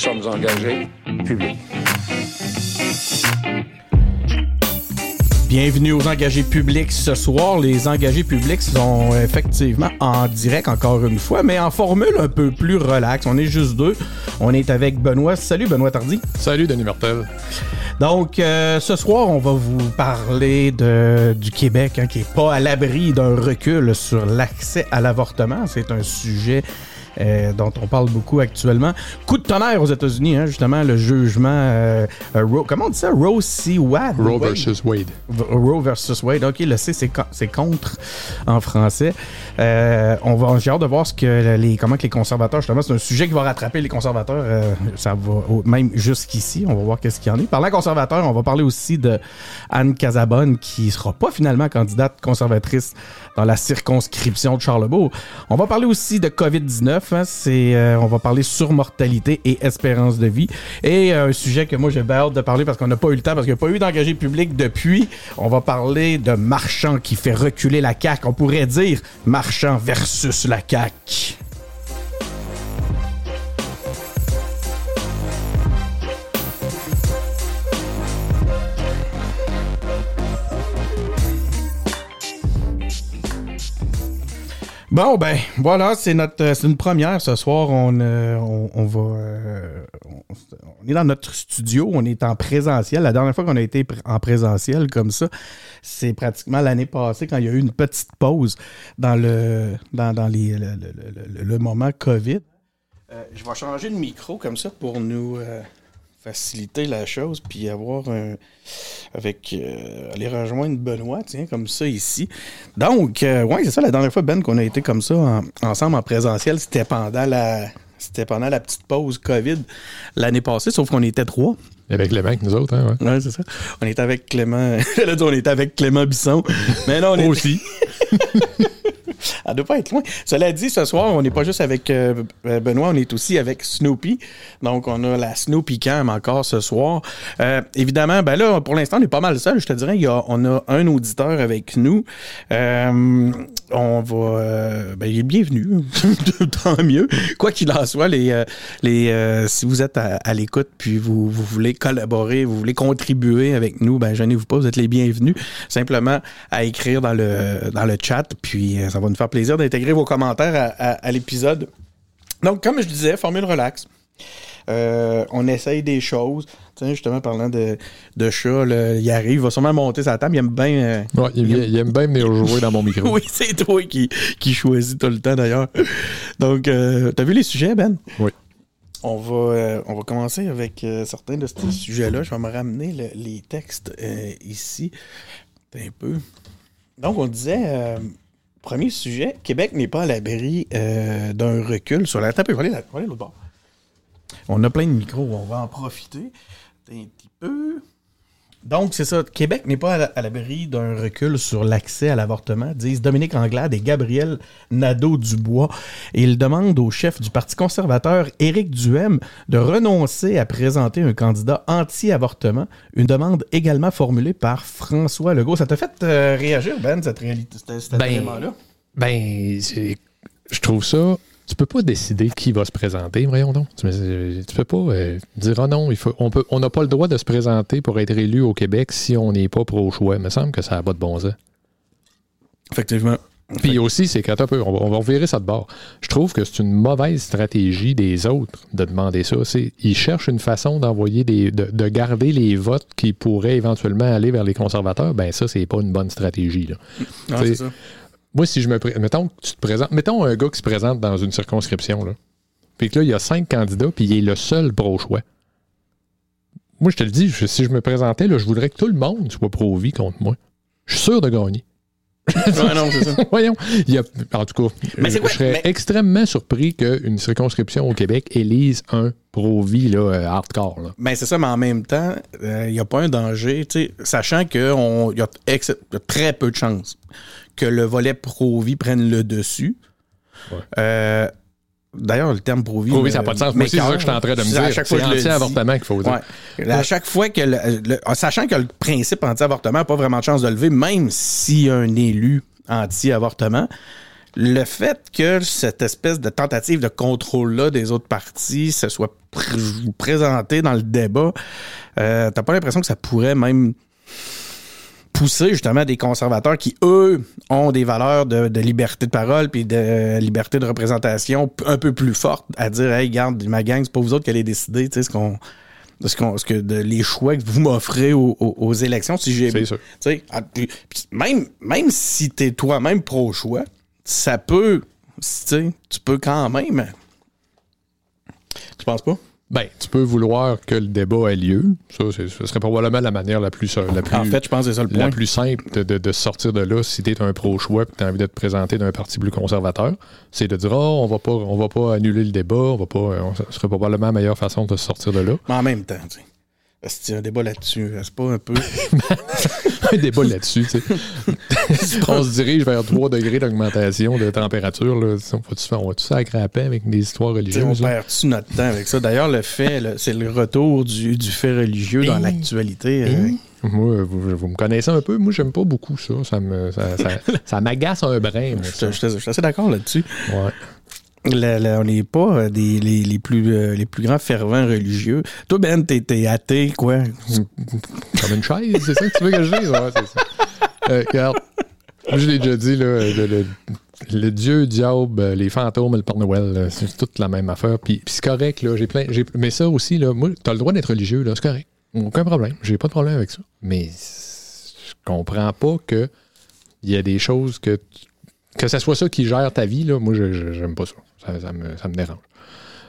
sommes engagés publics. Bienvenue aux engagés publics ce soir. Les engagés publics sont effectivement en direct encore une fois, mais en formule un peu plus relax. On est juste deux. On est avec Benoît. Salut Benoît Tardy. Salut Denis Martel. Donc euh, ce soir, on va vous parler de, du Québec hein, qui est pas à l'abri d'un recul sur l'accès à l'avortement. C'est un sujet euh, dont on parle beaucoup actuellement. Coup de tonnerre aux États-Unis, hein, justement, le jugement. Euh, euh, Roe- comment on dit ça? Roe C. Wade? Roe versus Wade. V- Roe versus Wade. Ok, le C, c'est co- c'est contre en français. Euh, on va, j'ai hâte de voir ce que les, comment que les conservateurs, justement, c'est un sujet qui va rattraper les conservateurs. euh, ça va même jusqu'ici. On va voir qu'est-ce qu'il y en est. Parlant conservateur, on va parler aussi de Anne Casabonne, qui sera pas finalement candidate conservatrice dans la circonscription de Charlebourg. On va parler aussi de COVID-19. hein, euh, on va parler sur mortalité et espérance de vie. Et euh, un sujet que moi j'ai bien hâte de parler parce qu'on n'a pas eu le temps, parce qu'il n'y a pas eu d'engagé public depuis. On va parler de Marchand qui fait reculer la CAQ. On pourrait dire Marchand versus la CAQ. Bon, ben, voilà, c'est notre, euh, une première ce soir. On, euh, on, on va, euh, on, est dans notre studio, on est en présentiel. La dernière fois qu'on a été en présentiel comme ça, c'est pratiquement l'année passée quand il y a eu une petite pause dans le, dans, dans les, le, moment COVID. Je vais changer de micro comme ça pour nous faciliter la chose, puis avoir un, avec euh, aller rejoindre Benoît, tiens, comme ça ici. Donc, euh, ouais, c'est ça, la dernière fois, Ben, qu'on a été comme ça en- ensemble en présentiel, c'était pendant la. C'était pendant la petite pause COVID l'année passée, sauf qu'on était trois. Avec les mecs, nous autres, hein, ouais. Ouais, c'est ça. On était avec Clément. On était avec Clément Bisson. Mais non, on était. Aussi. Elle doit pas être loin. Cela dit, ce soir, on n'est pas juste avec euh, Benoît, on est aussi avec Snoopy. Donc, on a la Snoopy Cam encore ce soir. Euh, évidemment, ben là, pour l'instant, on est pas mal seul. Je te dirais, on a un auditeur avec nous. Euh, on va... euh, ben, il est bienvenu. Tant mieux. Quoi qu'il en soit, les, euh, les, euh, si vous êtes à, l'écoute puis vous, voulez collaborer, vous voulez contribuer avec nous, ben, gênez-vous pas, vous êtes les bienvenus. Simplement à écrire dans le, dans le chat, puis euh, ça va nous faire plaisir d'intégrer vos commentaires à, à- à l'épisode. Donc, comme je disais, formule relax. Euh, on essaye des choses. Sais, justement, parlant de, de chat, là, il arrive, il va sûrement monter sa table. Il aime bien. euh, Ouais, il, il aime bien venir jouer dans mon micro. oui, c'est toi qui, qui choisis tout le temps d'ailleurs. Donc, euh, t'as vu les sujets, Ben? Oui. On va, euh, on va commencer avec certains de ces sujets-là. Je vais me ramener le- les textes ici. Un peu. Donc, on disait, premier sujet, Québec n'est pas à l'abri euh, d'un recul sur la table. On a plein de micros, on va en profiter un petit peu. Donc, c'est ça. Québec n'est pas à la- à l'abri d'un recul sur l'accès à l'avortement, disent Dominique Anglade et Gabriel Nadeau-Dubois. Et ils demandent au chef du Parti conservateur, Éric Duhem, de renoncer à présenter un candidat anti-avortement. Une demande également formulée par François Legault. Ça t'a fait euh, réagir, Ben, cette réalité, cet, cet Ben, élément-là? Ben, je trouve ça. Tu peux pas décider qui va se présenter, voyons donc. Tu, tu peux pas euh, dire ah non, il faut, on peut, on n'a pas le droit de se présenter pour être élu au Québec si on n'est pas pro-choix. Il me semble que ça n'a pas de bon sens. Effectivement. Puis aussi, c'est quand un peu, on va, on va revirer ça de bord. Je trouve que c'est une mauvaise stratégie des autres de demander ça. C'est, ils cherchent une façon d'envoyer des, de, de garder les votes qui pourraient éventuellement aller vers les conservateurs. Ben ça, c'est pas une bonne stratégie. Là. C'est- c'est ça. Moi, si je me pré- mettons tu te présentes, mettons un gars qui se présente dans une circonscription là, puis que là il y a cinq candidats, puis il est le seul pro-choix. Moi, je te le dis, si je me présentais, là, je voudrais que tout le monde soit pro-vie contre moi. Je suis sûr de gagner. Ouais, non, c'est ça. Voyons. Il y a, en tout cas, Mais c'est je quoi- serais mais- extrêmement surpris qu'une circonscription au Québec élise un pro-vie là, euh, hardcore. Là. Ben c'est ça, mais en même temps, il n'y a pas un danger, tu sais, sachant qu'il y a ex- très peu de chances que le volet pro-vie prenne le dessus. Ouais. Euh, D'ailleurs, le terme. Pro-vie, me- ça n'a pas de sens. Moi, c'est ça que je suis en train de me dire. C'est anti-avortement qu'il faut dire. Ouais. À chaque fois que, le- le- sachant que le principe anti-avortement n'a pas vraiment de chance de lever, même s'il y a un élu anti-avortement, le fait que cette espèce de tentative de contrôle-là des autres partis se soit pr- présentée dans le débat, euh, t'as pas l'impression que ça pourrait même pousser justement des conservateurs qui, eux, ont des valeurs de, de liberté de parole puis de liberté de représentation un peu plus fortes à dire Hey, garde, ma gang, c'est pas vous autres qui allez décider, tu sais, ce qu'on. Ce, qu'on, ce que de, les choix que vous m'offrez aux, aux- aux élections, si j'ai ah, même, même si t'es toi-même pro-choix, ça peut, tu sais, tu peux quand même. Tu penses pas? Ben, tu peux vouloir que le débat ait lieu. Ça, c'est- ce serait probablement la manière la plus, la plus, En fait, je pense que c'est ça le la point. plus simple de, de- de sortir de là si tu es un pro-choix et que tu as envie de te présenter d'un parti plus conservateur. C'est de dire, oh, on va pas, on va pas annuler le débat, on va pas, on- ce serait probablement la meilleure façon de sortir de là. Mais en même temps, tu sais. A un débat là-dessus? C'est pas un peu? un débat là-dessus. tu sais. on se dirige vers 3 degrés d'augmentation de température. Là. On va-tu on sacrer à paix avec des histoires on religieuses? là? perd-tu notre temps avec ça? D'ailleurs, le fait, c'est le retour du, du fait religieux dans Hein? l'actualité. euh, Hein? Moi, vous, vous me connaissez un peu. Moi, j'aime pas beaucoup ça. Ça me, ça, ça- ça m'agace un brin. moi, je ça. je- je- je suis assez d'accord là-dessus. Ouais. On n'est pas euh, des, les, plus, euh, les plus grands fervents religieux. Toi, Ben, t'es athée, quoi? Comme une chaise, c'est ça que tu veux que je dise? Ouais, c'est ça. Euh, regarde, moi, je l'ai déjà dit, là, le, le- le Dieu, le diable, les fantômes, le Père Noël, c'est toute la même affaire. Puis, c'est correct, là, j'ai plein, mais ça aussi, là, moi, t'as le droit d'être religieux, là, c'est correct. Aucun problème, j'ai pas de problème avec ça. Mais je comprends pas que il y a des choses que tu- que ça soit ça qui gère ta vie, là, moi, j'aime pas ça. Ça, me, ça me dérange.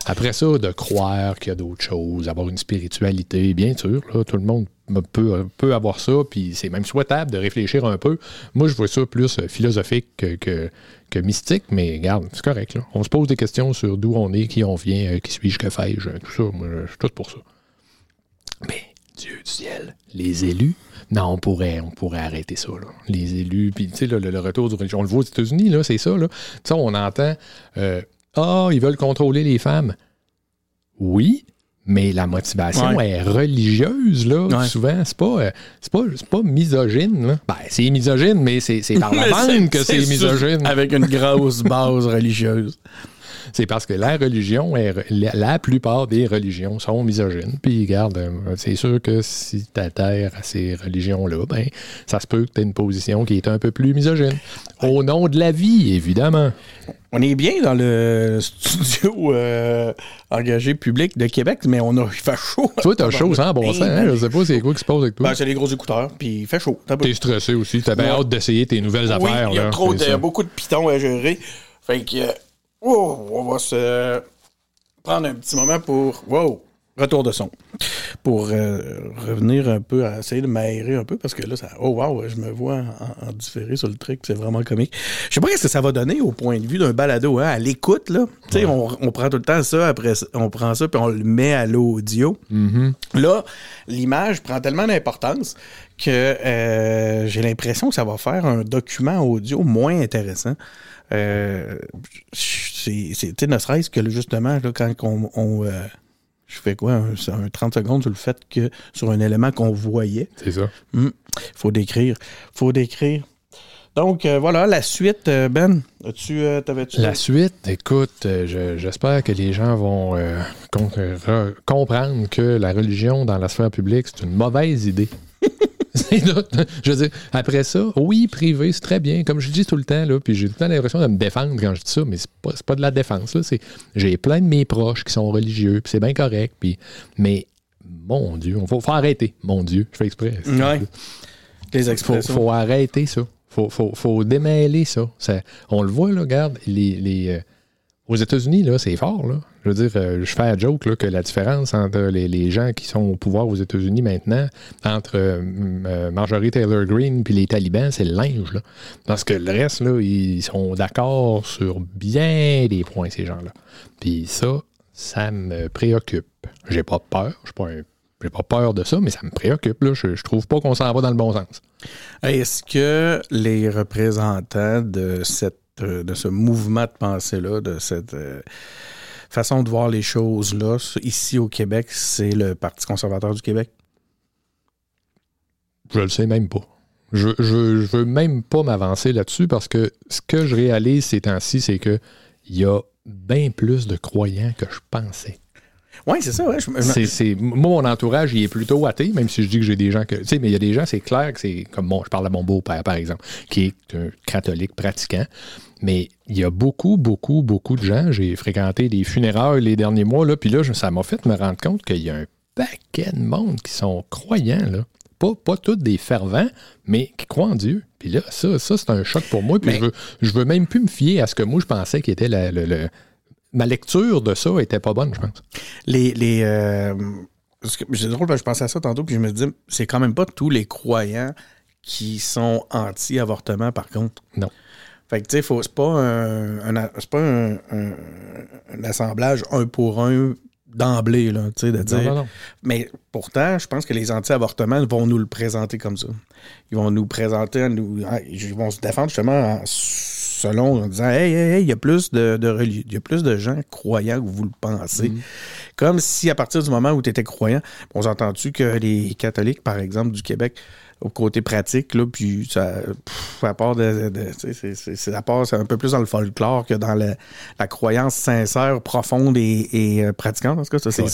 Après ça, de croire qu'il y a d'autres choses, avoir une spiritualité, bien sûr, tout le monde peut, peut avoir ça, puis c'est même souhaitable de réfléchir un peu. Moi, je vois ça plus euh, philosophique que, que, que mystique, mais regarde, c'est correct. On se pose des questions sur d'où on est, qui on vient, euh, qui suis-je, que fais-je, euh, tout ça. Moi, je suis tout pour ça. Mais, Dieu du ciel, les élus, non, on pourrait, on pourrait arrêter ça. Là. Les élus, puis tu sais, là, le, le retour du religion, on le voit aux États-Unis, c'est ça. Là. Sais, on entend euh, Ah, ils veulent contrôler les femmes. Oui, mais la motivation Ouais. est religieuse, là. Ouais. Souvent, c'est pas, euh, c'est pas, misogyne. Là. Ben, c'est misogyne, mais c'est, par la que c'est, misogyne. Avec une grosse base religieuse. C'est parce que la religion, est, la, la plupart des religions sont misogynes. Puis, regarde, euh, c'est sûr que si tu adhères à ces religions-là, ben, ça se peut que tu aies une position qui est un peu plus misogyne. Au nom de la vie, évidemment. On est bien dans le studio euh, engagé public de Québec, mais on a il fait chaud. Toi, t'as chaud sans bon sens. hein? Je sais pas c'est quoi qui se passe avec toi. Ben, c'est les gros écouteurs, puis il fait chaud. T'es stressé aussi. T'as bien Ouais. hâte d'essayer tes nouvelles Oui, affaires. il y a là. trop de, beaucoup de pitons à gérer. Fait que, wow, on va se prendre un petit moment pour, wow, retour de son. Pour euh, revenir un peu, à essayer de m'aérer un peu, parce que là, ça, oh wow, je me vois en, en différé sur le truc, c'est vraiment comique. Je sais pas ce que ça va donner au point de vue d'un balado, hein, à l'écoute, là. Tu sais, on, on prend tout le temps ça, après, on prend ça, puis on le met à l'audio. Mm-hmm. Là, l'image prend tellement d'importance que euh, j'ai l'impression que ça va faire un document audio moins intéressant. Euh, c'est, tu ne serait-ce que justement, là, quand on, on, euh, je fais quoi, un, un 30 secondes sur le fait que sur un élément qu'on voyait, C'est ça. faut décrire, faut décrire. Donc euh, voilà, la suite, euh, Ben, euh, t'avais-tu... La suite, écoute, euh, je- j'espère que les gens vont com- re- comprendre que la religion dans la sphère publique, c'est une mauvaise idée. Je veux dire, après ça, oui, privé, c'est très bien. Comme je dis tout le temps, là, puis j'ai tout le temps l'impression de me défendre quand je dis ça, mais c'est pas, pas de la défense. Là, c'est, j'ai plein de mes proches qui sont religieux, puis c'est bien correct. Puis, mais, mon Dieu, il faut, faut arrêter. Mon Dieu, je fais exprès. Ouais. Les faut, expressions. faut arrêter ça. Faut, faut, faut démêler ça. Ça- On le voit, là, regarde, les, les, euh, aux États-Unis, là, c'est fort. Je veux dire, euh, je fais un joke que la différence entre les, gens qui sont au pouvoir aux États-Unis maintenant, entre euh, euh, Marjorie Taylor Greene puis les talibans, c'est le linge. Parce que le reste, là, ils sont d'accord sur bien des points, ces gens-là. Puis ça, ça me préoccupe. J'ai pas peur. Je pas j'ai pas peur de ça, mais ça me préoccupe. Là. Je, je trouve pas qu'on s'en va dans le bon sens. Est-ce que les représentants de cette de ce mouvement de pensée-là, de cette euh, façon de voir les choses-là, ici au Québec, c'est le Parti conservateur du Québec? Je le sais même pas. Je, je, veux même pas m'avancer là-dessus parce que ce que je réalise ces temps-ci, c'est que il y a bien plus de croyants que je pensais. Oui, c'est ça, ouais. je- moi, mon entourage, il est plutôt athée, même si je dis que j'ai des gens que. Tu sais, mais il y a des gens, c'est clair que c'est comme bon, je parle à mon beau-père, par exemple, qui est un catholique pratiquant. Mais il y a beaucoup, beaucoup, beaucoup de gens. J'ai fréquenté des funérailles les derniers mois, là, puis là, ça m'a fait me rendre compte qu'il y a un paquet de monde qui sont croyants, là. Pas, pas tous des fervents, mais qui croient en Dieu. Puis là, ça, ça c'est un choc pour moi. Puis Mais- je, veux, je veux même plus me fier à ce que moi, je pensais qui était la- le- le- Ma lecture de ça était pas bonne, je pense. les. les euh, c'est drôle, parce que je pensais à ça tantôt, puis je me dis, c'est quand même pas tous les croyants qui sont anti-avortement, par contre. Non. Fait que, tu sais, c'est pas un, pas un, un- un assemblage un pour un d'emblée, là, tu sais, de dire. Non, non, non. Mais pourtant, je pense que les anti-avortements vont nous le présenter comme ça. Ils vont nous présenter, nous, ils vont se défendre justement en- selon en disant Hey, hey, hey, il y a plus de, de il y a plus de gens croyants que vous le pensez. Comme si à partir du moment où tu étais croyant, on s'est entendu que les catholiques, par exemple, du Québec, au côté pratique, là, puis ça, pff, à part de, c'est- à part, c'est un peu plus dans le folklore que dans la croyance sincère, profonde et, et, euh, pratiquante. En tout cas, ça c'est, Ouais.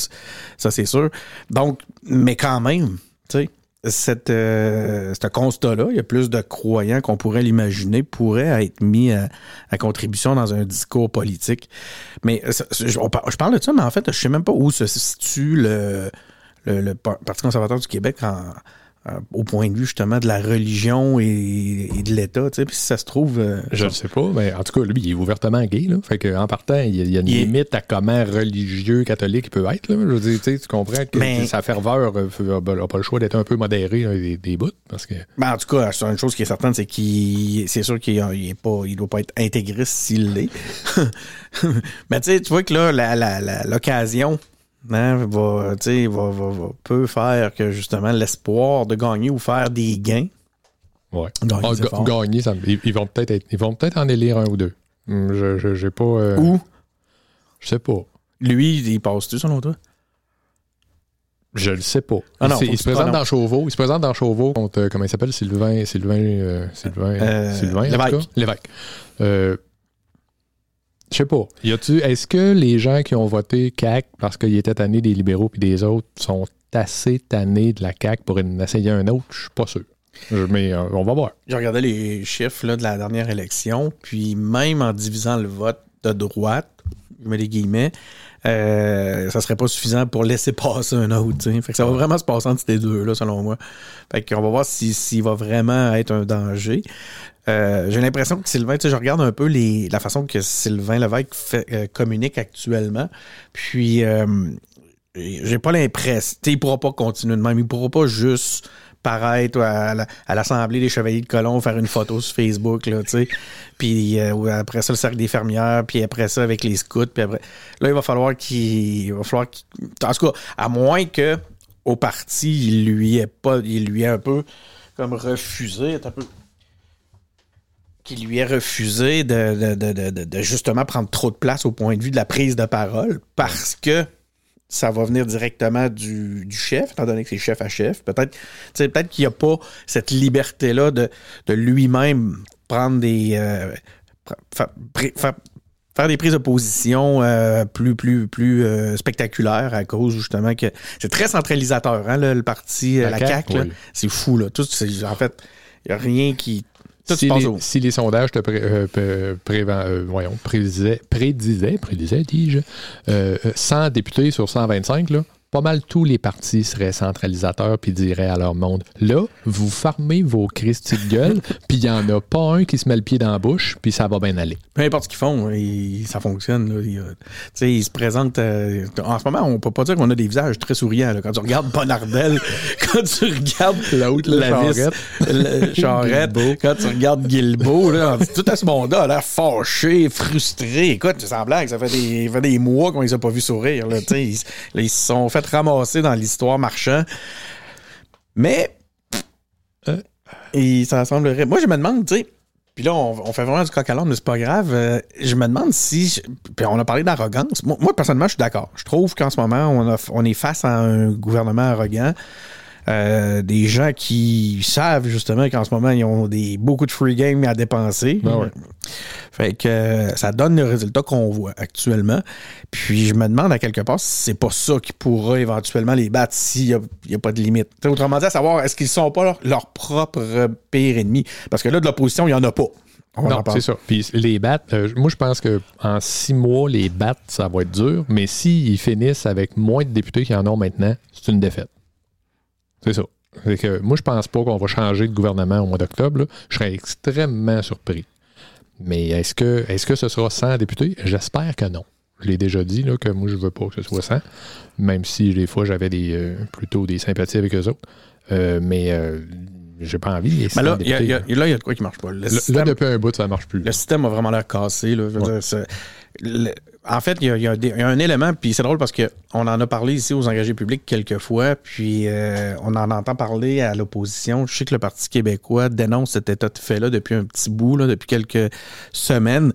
ça c'est sûr. Donc, mais quand même, tu sais, cette, euh, ce constat-là, il y a plus de croyants qu'on pourrait l'imaginer, pourrait être mis à, contribution dans un discours politique. Mais je, parle de ça, mais en fait, je sais même pas où se situe le, le, le Par- Parti conservateur du Québec en- au point de vue justement de la religion et, et de l'État. tu sais. Puis si ça se trouve. euh, Je ne sais pas, mais en tout cas, lui, il est ouvertement gay. Là. Fait que, en partant, il y a, une Il est- limite à comment religieux catholique il peut être. Là. Je veux dire, tu comprends que Mais- sa ferveur n'a pas le choix d'être un peu modéré là, des, des bouts. Parce que, Ben, en tout cas, c'est une chose qui est certaine, c'est qu'il, c'est sûr qu'il pas, il doit pas être intégriste s'il l'est. Mais tu sais, tu vois que là, la, la, la- l'occasion, hein, va, sais, va, va, va- peut faire que justement l'espoir de gagner ou faire des gains. ouais. Gagner, Ah, gagner, ça ils, ils vont peut-être être- ils vont peut-être en élire un ou deux. Hum, Je, je, j'ai pas. euh, Ou Je sais pas. lui, il passe-tu selon toi? Je le sais pas. Ah non, il, se- il présente dans Chauveau. Il se présente dans Chauveau contre, euh, comment il s'appelle, Sylvain, Sylvain, euh, Sylvain, Euh, Sylvain, Lévesque. Lévesque. Je sais pas. Est-ce que les gens qui ont voté CAC parce qu'ils étaient tannés des libéraux puis des autres sont assez tannés de la CAC pour en essayer un autre? Je suis pas sûr. Je- mais euh, on va voir. J'ai regardé les chiffres de la dernière élection, puis même en divisant le vote de droite, je mets des guillemets, euh, ça serait pas suffisant pour laisser passer un autre. Fait que ça va vraiment se passer entre ces deux-là, selon moi. Fait va voir si- s'il va vraiment être un danger. Euh, j'ai l'impression que Sylvain, tu sais, je regarde un peu les, la façon que Sylvain Lévesque euh, communique actuellement. Puis, euh, j'ai pas l'impression. Il pourra pas continuer de même. Il pourra pas juste paraître à, la- à l'Assemblée des Chevaliers de Colomb, faire une photo sur Facebook, là, tu sais. Puis après ça, le cercle des fermières, puis après ça, avec les scouts, puis après. Là, il va falloir qu'il. Il va falloir. En tout cas, à moins que au parti, il lui ait pas. Il lui ait un peu comme refusé. Un peu qu'il lui ait refusé de, de- de- de- justement prendre trop de place au point de vue de la prise de parole parce que ça va venir directement du, du chef, étant donné que c'est chef à chef. Peut-être peut-être qu'il n'y a pas cette liberté-là de, de lui-même prendre des. euh, fa- fa- faire des prises de position euh, plus plus plus euh, spectaculaires à cause justement que c'est très centralisateur hein, le, le parti La la, oui. c'est fou là tout en fait il n'y a rien qui tout si, les, au- si les sondages te pré- euh, pré- prévan- euh, voyons, prédisaient, prédisaient, prédisaient, dis-je, euh, euh, 100 députés sur 125, là, pas mal tous les partis seraient centralisateurs puis diraient à leur monde là, vous farmez vos Christy de gueule, puis il n'y en a pas un qui se met le pied dans la bouche, puis ça va bien aller. peu importe ce qu'ils font, ils- ça fonctionne. Là. Ils, euh, ils se présentent. euh, en ce moment, on peut pas dire qu'on a des visages très souriants. là. Quand tu regardes Bonardel, quand tu regardes L'autre, la Charette, Guilbeault. quand tu regardes Guilbeault, là, tout à ce monde-là a l'air fâché, frustré. Écoute, c'est semblant que ça fait des, fait des mois qu'on les a pas vus sourire. Là, Tu sais, ils, là, ils se sont fait ramasser dans l'histoire marchand. Mais Euh. et ça semblerait. Moi, je me demande, tu sais, puis là, on, fait vraiment du coq à mais c'est pas grave. Euh, je me demande si. Puis on a parlé d'arrogance. Moi, personnellement, je suis d'accord. Je trouve qu'en ce moment, on est face à un gouvernement arrogant. Euh, des gens qui savent justement qu'en ce moment, ils ont des, beaucoup de free game à dépenser. Ben ouais. Fait que euh, ça donne le résultat qu'on voit actuellement. Puis je me demande à quelque part si c'est pas ça qui pourra éventuellement les battre s'il n'y a, pas de limite. T'sais, autrement dit, à savoir, est-ce qu'ils sont pas leur, leur propre euh, pire ennemi? Parce que là, de l'opposition, il n'y en a pas. On en Non, c'est ça. Puis les bats, euh, moi, je pense que en six mois, les bats, ça va être dur. Mais s'ils finissent avec moins de députés qu'ils en ont maintenant, c'est une défaite. C'est ça. Fait que moi, je pense pas qu'on va changer de gouvernement au mois d'octobre. Je serais extrêmement surpris. Mais est-ce que, est-ce que ce sera 100 députés? J'espère que non. Je l'ai déjà dit là, que moi, je veux pas que ce soit 100, même si des fois, j'avais des, euh, plutôt des sympathies avec eux autres. Euh, mais euh, j'ai pas envie. les 100 Mais là, il y a, y y de quoi qui marche pas. Le Là, système- là, depuis un bout, ça marche plus. le système a vraiment l'air cassé. Là. Je veux Ouais. dire, c'est- le- en fait, il y, y y a un élément, puis c'est drôle parce qu'on en a parlé ici aux engagés publics quelques fois, puis euh, on en entend parler à l'opposition. Je sais que le Parti québécois dénonce cet état de fait-là depuis un petit bout, là, depuis quelques semaines.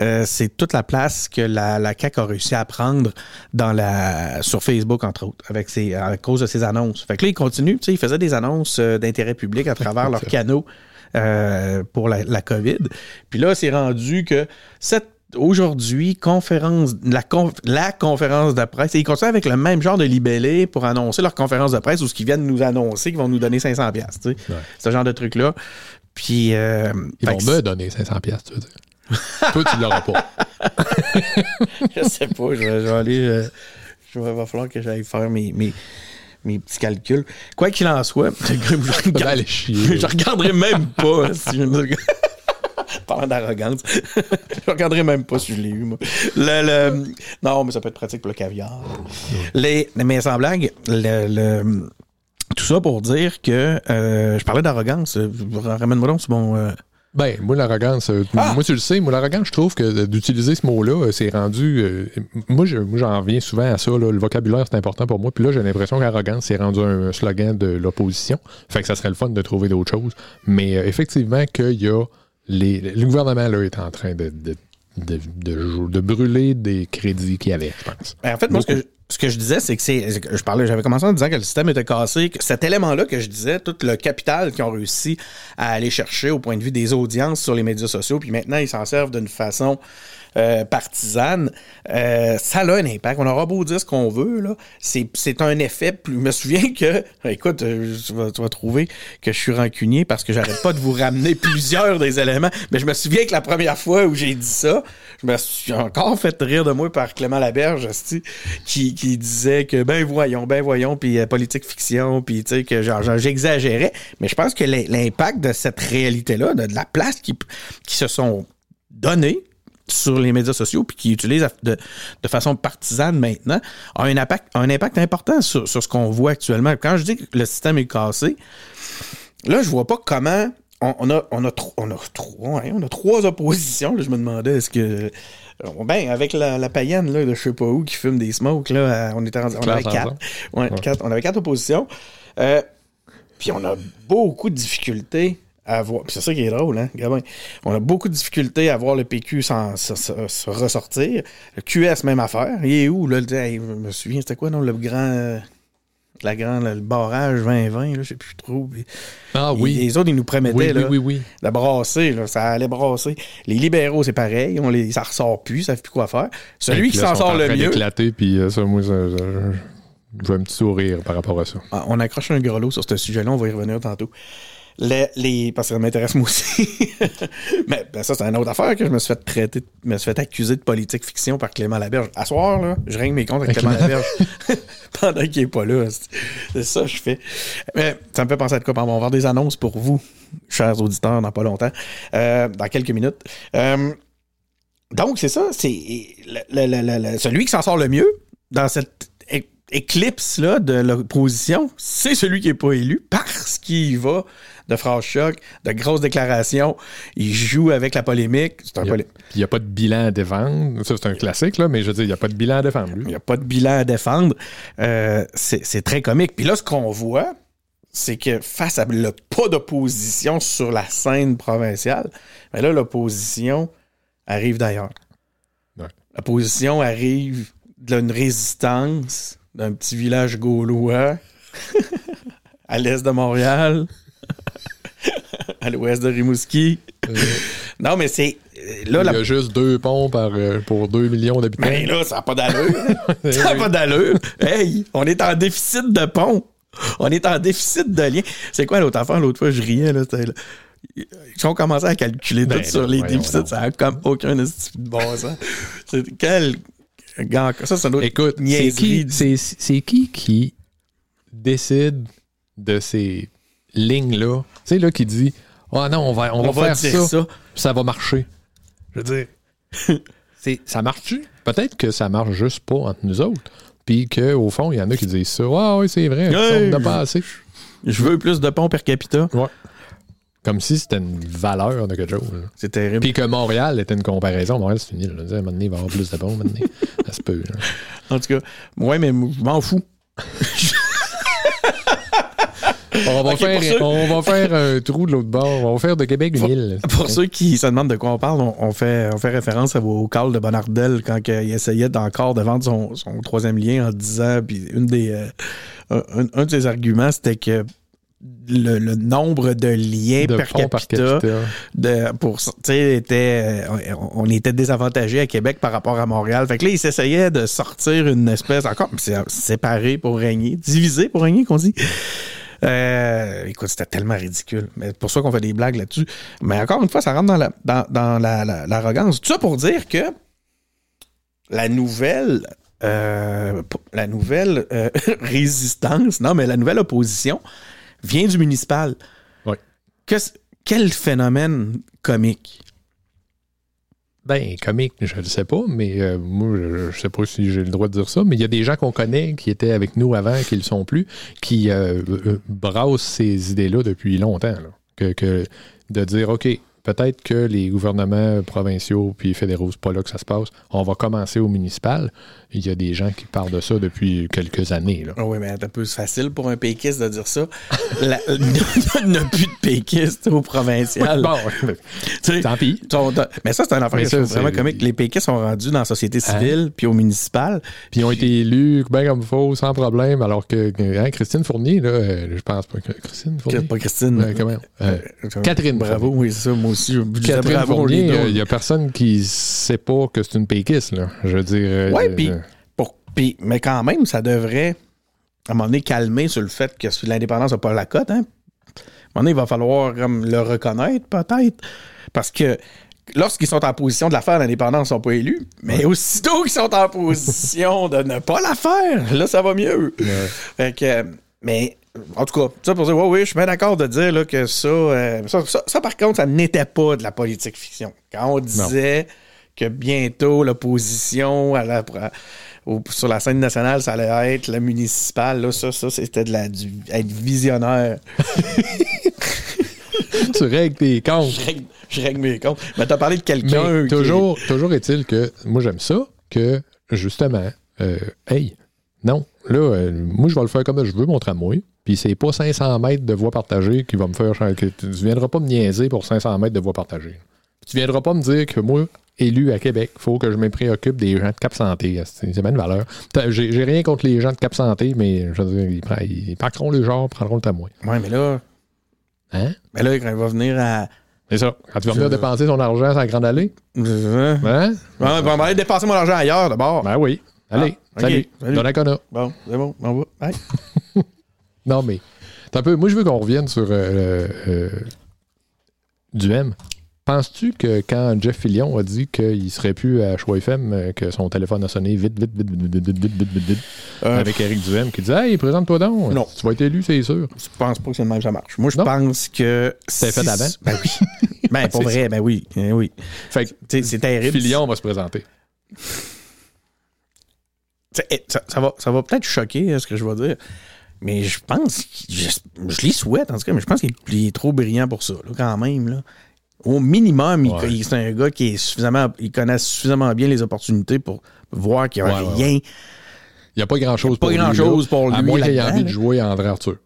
Euh, c'est toute la place que la, la CAQ a réussi à prendre dans la, sur Facebook, entre autres, avec ses, à cause de ses annonces. Fait que là, ils continuent, tu sais, ils faisaient des annonces euh, d'intérêt public à travers leurs canaux euh, pour la, la COVID. Puis là, c'est rendu que cette aujourd'hui, conférence, la, conf- la conférence de presse, et ils continuent avec le même genre de libellé pour annoncer leur conférence de presse ou ce qu'ils viennent nous annoncer qu'ils vont nous donner 500 pièces, tu sais. Ouais. Ce genre de truc-là. Puis... euh, Ils vont me donner 500 pièces, tu veux dire. Toi, tu l'auras pas. je sais pas, je vais, je vais aller. euh, je vais, va falloir que j'aille faire mes, mes, mes petits calculs. Quoi qu'il en soit, je, regarde- je regarderai même pas si je me- Parlant d'arrogance, je regarderai même pas si je l'ai eu, moi. Le, le- Non, mais ça peut être pratique pour le caviar. Les... Mais sans blague, le- le- tout ça pour dire que euh, je parlais d'arrogance. Ramène-moi donc sur mon. euh, Ben, moi, l'arrogance, euh, Ah! moi, tu le sais, moi, l'arrogance, je trouve que d'utiliser ce mot-là, c'est rendu. moi, je- moi, j'en reviens souvent à ça. là, le vocabulaire, c'est important pour moi. Puis là, j'ai l'impression qu'arrogance, c'est rendu un slogan de l'opposition. Fait que ça serait le fun de trouver d'autres choses. Mais effectivement, qu'il y a. Les, le gouvernement, là, est en train de, de, de, de brûler des crédits qu'il y avait, je pense. Ben, en fait, moi, ce que, je, ce que je disais, c'est que c'est. Je parlais, j'avais commencé en disant que le système était cassé, que cet élément-là que je disais, tout le capital qu'ils ont réussi à aller chercher au point de vue des audiences sur les médias sociaux, puis maintenant ils s'en servent d'une façon euh, partisane, euh, ça a un impact. On aura beau dire ce qu'on veut, là. C'est, un effet plus. Je me souviens que. Écoute, euh, tu, vas, tu vas trouver que je suis rancunier parce que j'arrête pas de vous ramener plusieurs des éléments. Mais je me souviens que la première fois où j'ai dit ça, je me suis encore fait rire de moi par Clément Laberge, qui, qui disait que ben voyons, ben voyons, puis euh, politique fiction, puis tu sais que j'exagérais. Mais je pense que l'im- l'impact de cette réalité-là, de, de la place qui, qui se sont données sur les médias sociaux puis qui utilisent de, de façon partisane maintenant, a un impact, un impact important sur, sur ce qu'on voit actuellement. Quand je dis que le système est cassé, là, je vois pas comment on, on a, on, a, on, a, trois, on a trois oppositions. là. je me demandais, est-ce que. Ben, avec la, la païenne, là, de je sais pas où, qui fume des smokes, là, euh, on, était rendu- on avait. Ouais, quatre- On avait quatre oppositions. Euh, puis on a beaucoup de difficultés à voir. puis c'est ça qui est drôle, hein, Gabin? On a beaucoup de difficultés à voir le PQ se- se ressortir. Le QS, même affaire. Il est où, là? hey, je me souviens, c'était quoi, non? Le grand. euh, La grande, le barrage 2020, là, je sais plus trop. Ah oui. Les autres, ils nous promettaient, Oui, oui, là, oui, oui. de brasser, là, ça allait brasser. Les libéraux, c'est pareil, on les, ça ressort plus, ça savent plus quoi faire. Celui qui s'en sort en le train mieux, d'éclater, puis euh, ça, moi, ça, ça- je veux un petit sourire par rapport à ça. Ah, on accroche un grelot sur ce sujet-là, on va y revenir tantôt. Les, les- parce que ça m'intéresse moi aussi. Mais ben, ça, c'est une autre affaire que je me suis fait traiter, me suis fait accuser de politique fiction par Clément Laberge. À soir, là, je règne mes comptes avec Clément Laberge pendant qu'il est pas là. C'est- ça que je fais. Mais ça me fait penser à de quoi? On va avoir des annonces pour vous, chers auditeurs, dans pas longtemps, euh, dans quelques minutes. Euh, donc, c'est ça. C'est celui qui s'en sort le mieux dans cette é- éclipse-là de l'opposition, c'est celui qui n'est pas élu parce qu'il va de phrases choc, de grosses déclarations. Il joue avec la polémique. Un Il n'y a, a pas de bilan à défendre. Ça, c'est un classique, là, mais je veux dire, il n'y a pas de bilan à défendre, Il n'y a pas de bilan à défendre. Euh, c'est c'est très comique. Puis là, ce qu'on voit, c'est que face à le pas d'opposition sur la scène provinciale, mais là, l'opposition arrive d'ailleurs. Ouais. L'opposition arrive d'une résistance d'un petit village gaulois à l'est de Montréal, à l'ouest de Rimouski. non, mais c'est. euh, Là, Il y a juste deux ponts par, euh, pour 2 millions d'habitants. Mais là, ça n'a pas d'allure. ça n'a pas d'allure. Hey, on est en déficit de pont. On est en déficit de liens. C'est quoi l'autre affaire? L'autre fois, je riais. Là. Ils ont commencé à calculer Ben tout sur les déficits. Ça n'a comme aucun bon sens. Quel. Ça, autre Écoute, c'est qui, c'est, c'est qui qui décide de ces lignes-là? Tu sais, là, qui dit Ah non, on va, on On va, va faire ça, ça. va marcher. Je veux dire, c'est, ça marche-tu? Peut-être que ça marche juste pas entre nous autres. Puis qu'au fond, il y en a qui disent ça. Ah oui, c'est vrai, Hey! on n'a pas assez. Je veux plus de ponts per capita. Ouais. Comme si c'était une valeur de quelque chose. là. C'est terrible. Puis que Montréal était une comparaison. Montréal, c'est fini. Là. À un moment donné, il va y avoir plus de bons. maintenant. Ça se peut. là. En tout cas, ouais, mais je m'en fous. On va, Ok, faire, pour ceux- on va faire un trou de l'autre bord. On va faire de Québec une île. Pour ceux qui se demandent de quoi on parle, on, on fait, on fait référence au, au Carl de Bonardel quand que il essayait encore de vendre son, son troisième lien en disant, puis une des, euh, un, un de ses arguments, c'était que le, le nombre de liens de per fonds par capita, capita. de, pour, était, euh, on on était désavantagé à Québec par rapport à Montréal. Fait que là, il s'essayait de sortir une espèce encore, c'est séparé pour régner, divisé pour régner, qu'on dit. Euh, écoute, c'était tellement ridicule. Mais c'est pour ça qu'on fait des blagues là-dessus. Mais encore une fois, ça rentre dans la, dans, dans la, la- l'arrogance. Tout ça pour dire que la nouvelle, euh, la nouvelle euh, résistance, non, mais la nouvelle opposition vient du municipal. Oui. Quel phénomène comique? Ben, comique, je ne sais pas, mais euh, moi, je, je sais pas si j'ai le droit de dire ça, mais il y a des gens qu'on connaît qui étaient avec nous avant, qui ne le sont plus, qui euh, euh, brassent ces idées-là depuis longtemps. là. Que, que de dire, OK, peut-être que les gouvernements provinciaux puis fédéraux, c'est pas là que ça se passe. On va commencer au municipal. Il y a des gens qui parlent de ça depuis quelques années. Là. Ah oui, mais c'est un peu facile pour un péquiste de dire ça. La- Il n'y a plus de péquistes au provincial. Bon, tant pis. mais ça, c'est un affaire ça, vraiment comique. Les péquistes sont rendus dans la société civile puis au municipal. Puis ils ont été élus bien comme il faut, sans problème, alors que hein, Christine Fournier, là, euh, je pense pas que Christine Fournier. Pas Christine. Euh, comment? Euh, Catherine Bravo, Fournier. oui, c'est ça. Moi aussi, je Catherine bravo, Fournier, il n'y a personne qui sait pas que c'est une péquiste, là. Je veux dire. euh, Ouais, puis, euh, puis- mais quand même, ça devrait, à un moment donné, calmer sur le fait que l'indépendance n'a pas la cote. Hein? À un moment donné, il va falloir comme, le reconnaître, peut-être. Parce que lorsqu'ils sont en position de la faire, l'indépendance ne sont pas élus. Mais aussitôt qu'ils sont en position de ne pas la faire, là, ça va mieux. Fait que, mais, en tout cas, ça pour dire, oui, oui, je suis bien d'accord de dire là, que ça, euh, ça, ça- ça, par contre, ça n'était pas de la politique fiction. Quand on disait que bientôt l'opposition à la- au- sur la scène nationale, ça allait être la municipale, là, ça, ça c'était de la, du, être visionnaire. tu règles tes comptes. Je règle, je règle mes comptes. Mais t'as parlé de quelqu'un qui- toujours, toujours est-il que moi j'aime ça, que justement, euh, hey, non, là, euh, moi je vais le faire comme je veux, mon tramway, puis c'est pas 500 mètres de voie partagée qui va me faire. que tu ne viendras pas me niaiser pour 500 mètres de voie partagée. Tu viendras pas me dire que moi, élu à Québec, faut que je me préoccupe des gens de Cap Santé. C'est bien une valeur. J'ai rien contre les gens de Cap Santé, mais je veux dire, ils, ils parqueront le genre, prendront le tramway. Ouais, mais là, Hein? mais là, quand il va venir à. C'est ça. Quand tu vas venir Je- dépenser ton argent sur la Grande Allée, hein? Ouais, on va aller dépenser mon argent ailleurs d'abord. Ben oui. Allez, Ah, ok. salut. Salut. Donnacona. Bon, c'est bon, on va. Bye. Non, mais. un peu, moi, je veux qu'on revienne sur euh, euh, du M. Penses-tu que quand Jeff Fillion a dit qu'il serait plus à Choix FM, euh, que son téléphone a sonné vite, vite, vite, vite, vite, vite, vite, vite, vite, vite, Euh, avec Eric Duhem qui dit Hey, présente-toi donc. Non. Tu vas être élu, c'est sûr. Je pense pas que c'est le même que ça marche. Moi, je Non? pense que. C'était fait d'avant? Ben oui. ben, pour vrai, ben oui. Ben oui. Fait que c'est terrible. Fillion va se présenter. Eh, Ça, ça va, ça va peut-être choquer, hein, ce que je vais dire. Mais je pense. Je, je l'y souhaite, en tout cas, mais je pense qu'il il est trop brillant pour ça, là, quand même. Là. Au minimum, il- Ouais. il- c'est un gars qui est suffisamment. Il connaît suffisamment bien les opportunités pour voir qu'il n'y a Ouais, rien. Il n'y a pas grand-chose pour lui. là, pour À lui moins qu'il ait envie de jouer à André Arthur.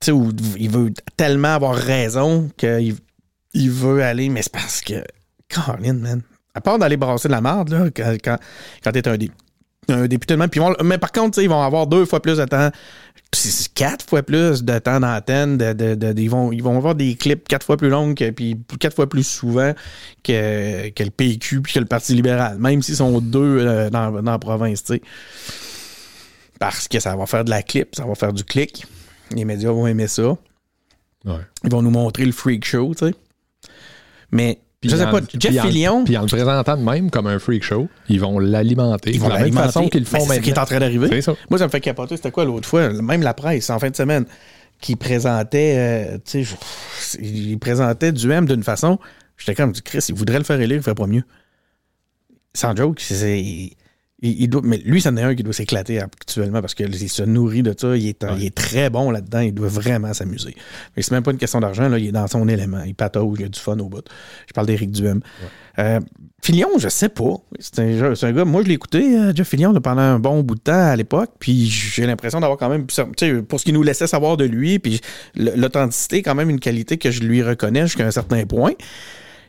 tu sais, où il veut tellement avoir raison qu'il il veut aller, mais c'est parce que, Caroline, man, à part d'aller brasser de la merde, là, quand, quand, t'es un, dé- un député de même, puis ils vont- mais par contre, ils vont avoir deux fois plus de temps c'est quatre fois plus de temps d'antenne. De, de- de- ils, vont, ils vont avoir des clips quatre fois plus longs, que- puis quatre fois plus souvent que, que le PQ puis que le Parti libéral, même s'ils sont deux euh, dans, dans la province, tu sais. Parce que ça va faire de la clip, ça va faire du clic. Les médias vont aimer ça. Ouais. Ils vont nous montrer le freak show, tu sais. Mais, Puis je sais en- pas, Jeff Fillion, Puis en le présentant de même comme un freak show, ils vont l'alimenter. ils vont de la même façon qu'ils le Ben, font C'est ce qui est en train d'arriver. Moi, ça me fait capoter. C'était quoi l'autre fois? Même la presse, en fin de semaine, qui présentait, euh, tu sais, je- il présentait du M d'une façon. J'étais comme, Chris, il voudrait le faire élire, il fait pas mieux. Sans joke, c'est- il, il doit, mais lui, c'en est un qui doit s'éclater actuellement parce qu'il se nourrit de ça. Il est, il est très bon là-dedans. Il doit vraiment s'amuser. Mais c'est même pas une question d'argent. Là, il est dans son élément. Il patauge, il a du fun au bout. Je parle d'Éric Duhem. Euh, Filion, je sais pas. C'est un, gars, moi je l'ai écouté, euh, Jeff Filion, là, pendant un bon bout de temps à l'époque, puis j'ai l'impression d'avoir quand même, pour ce qu'il nous laissait savoir de lui, puis l'authenticité, quand même une qualité que je lui reconnais jusqu'à un certain point.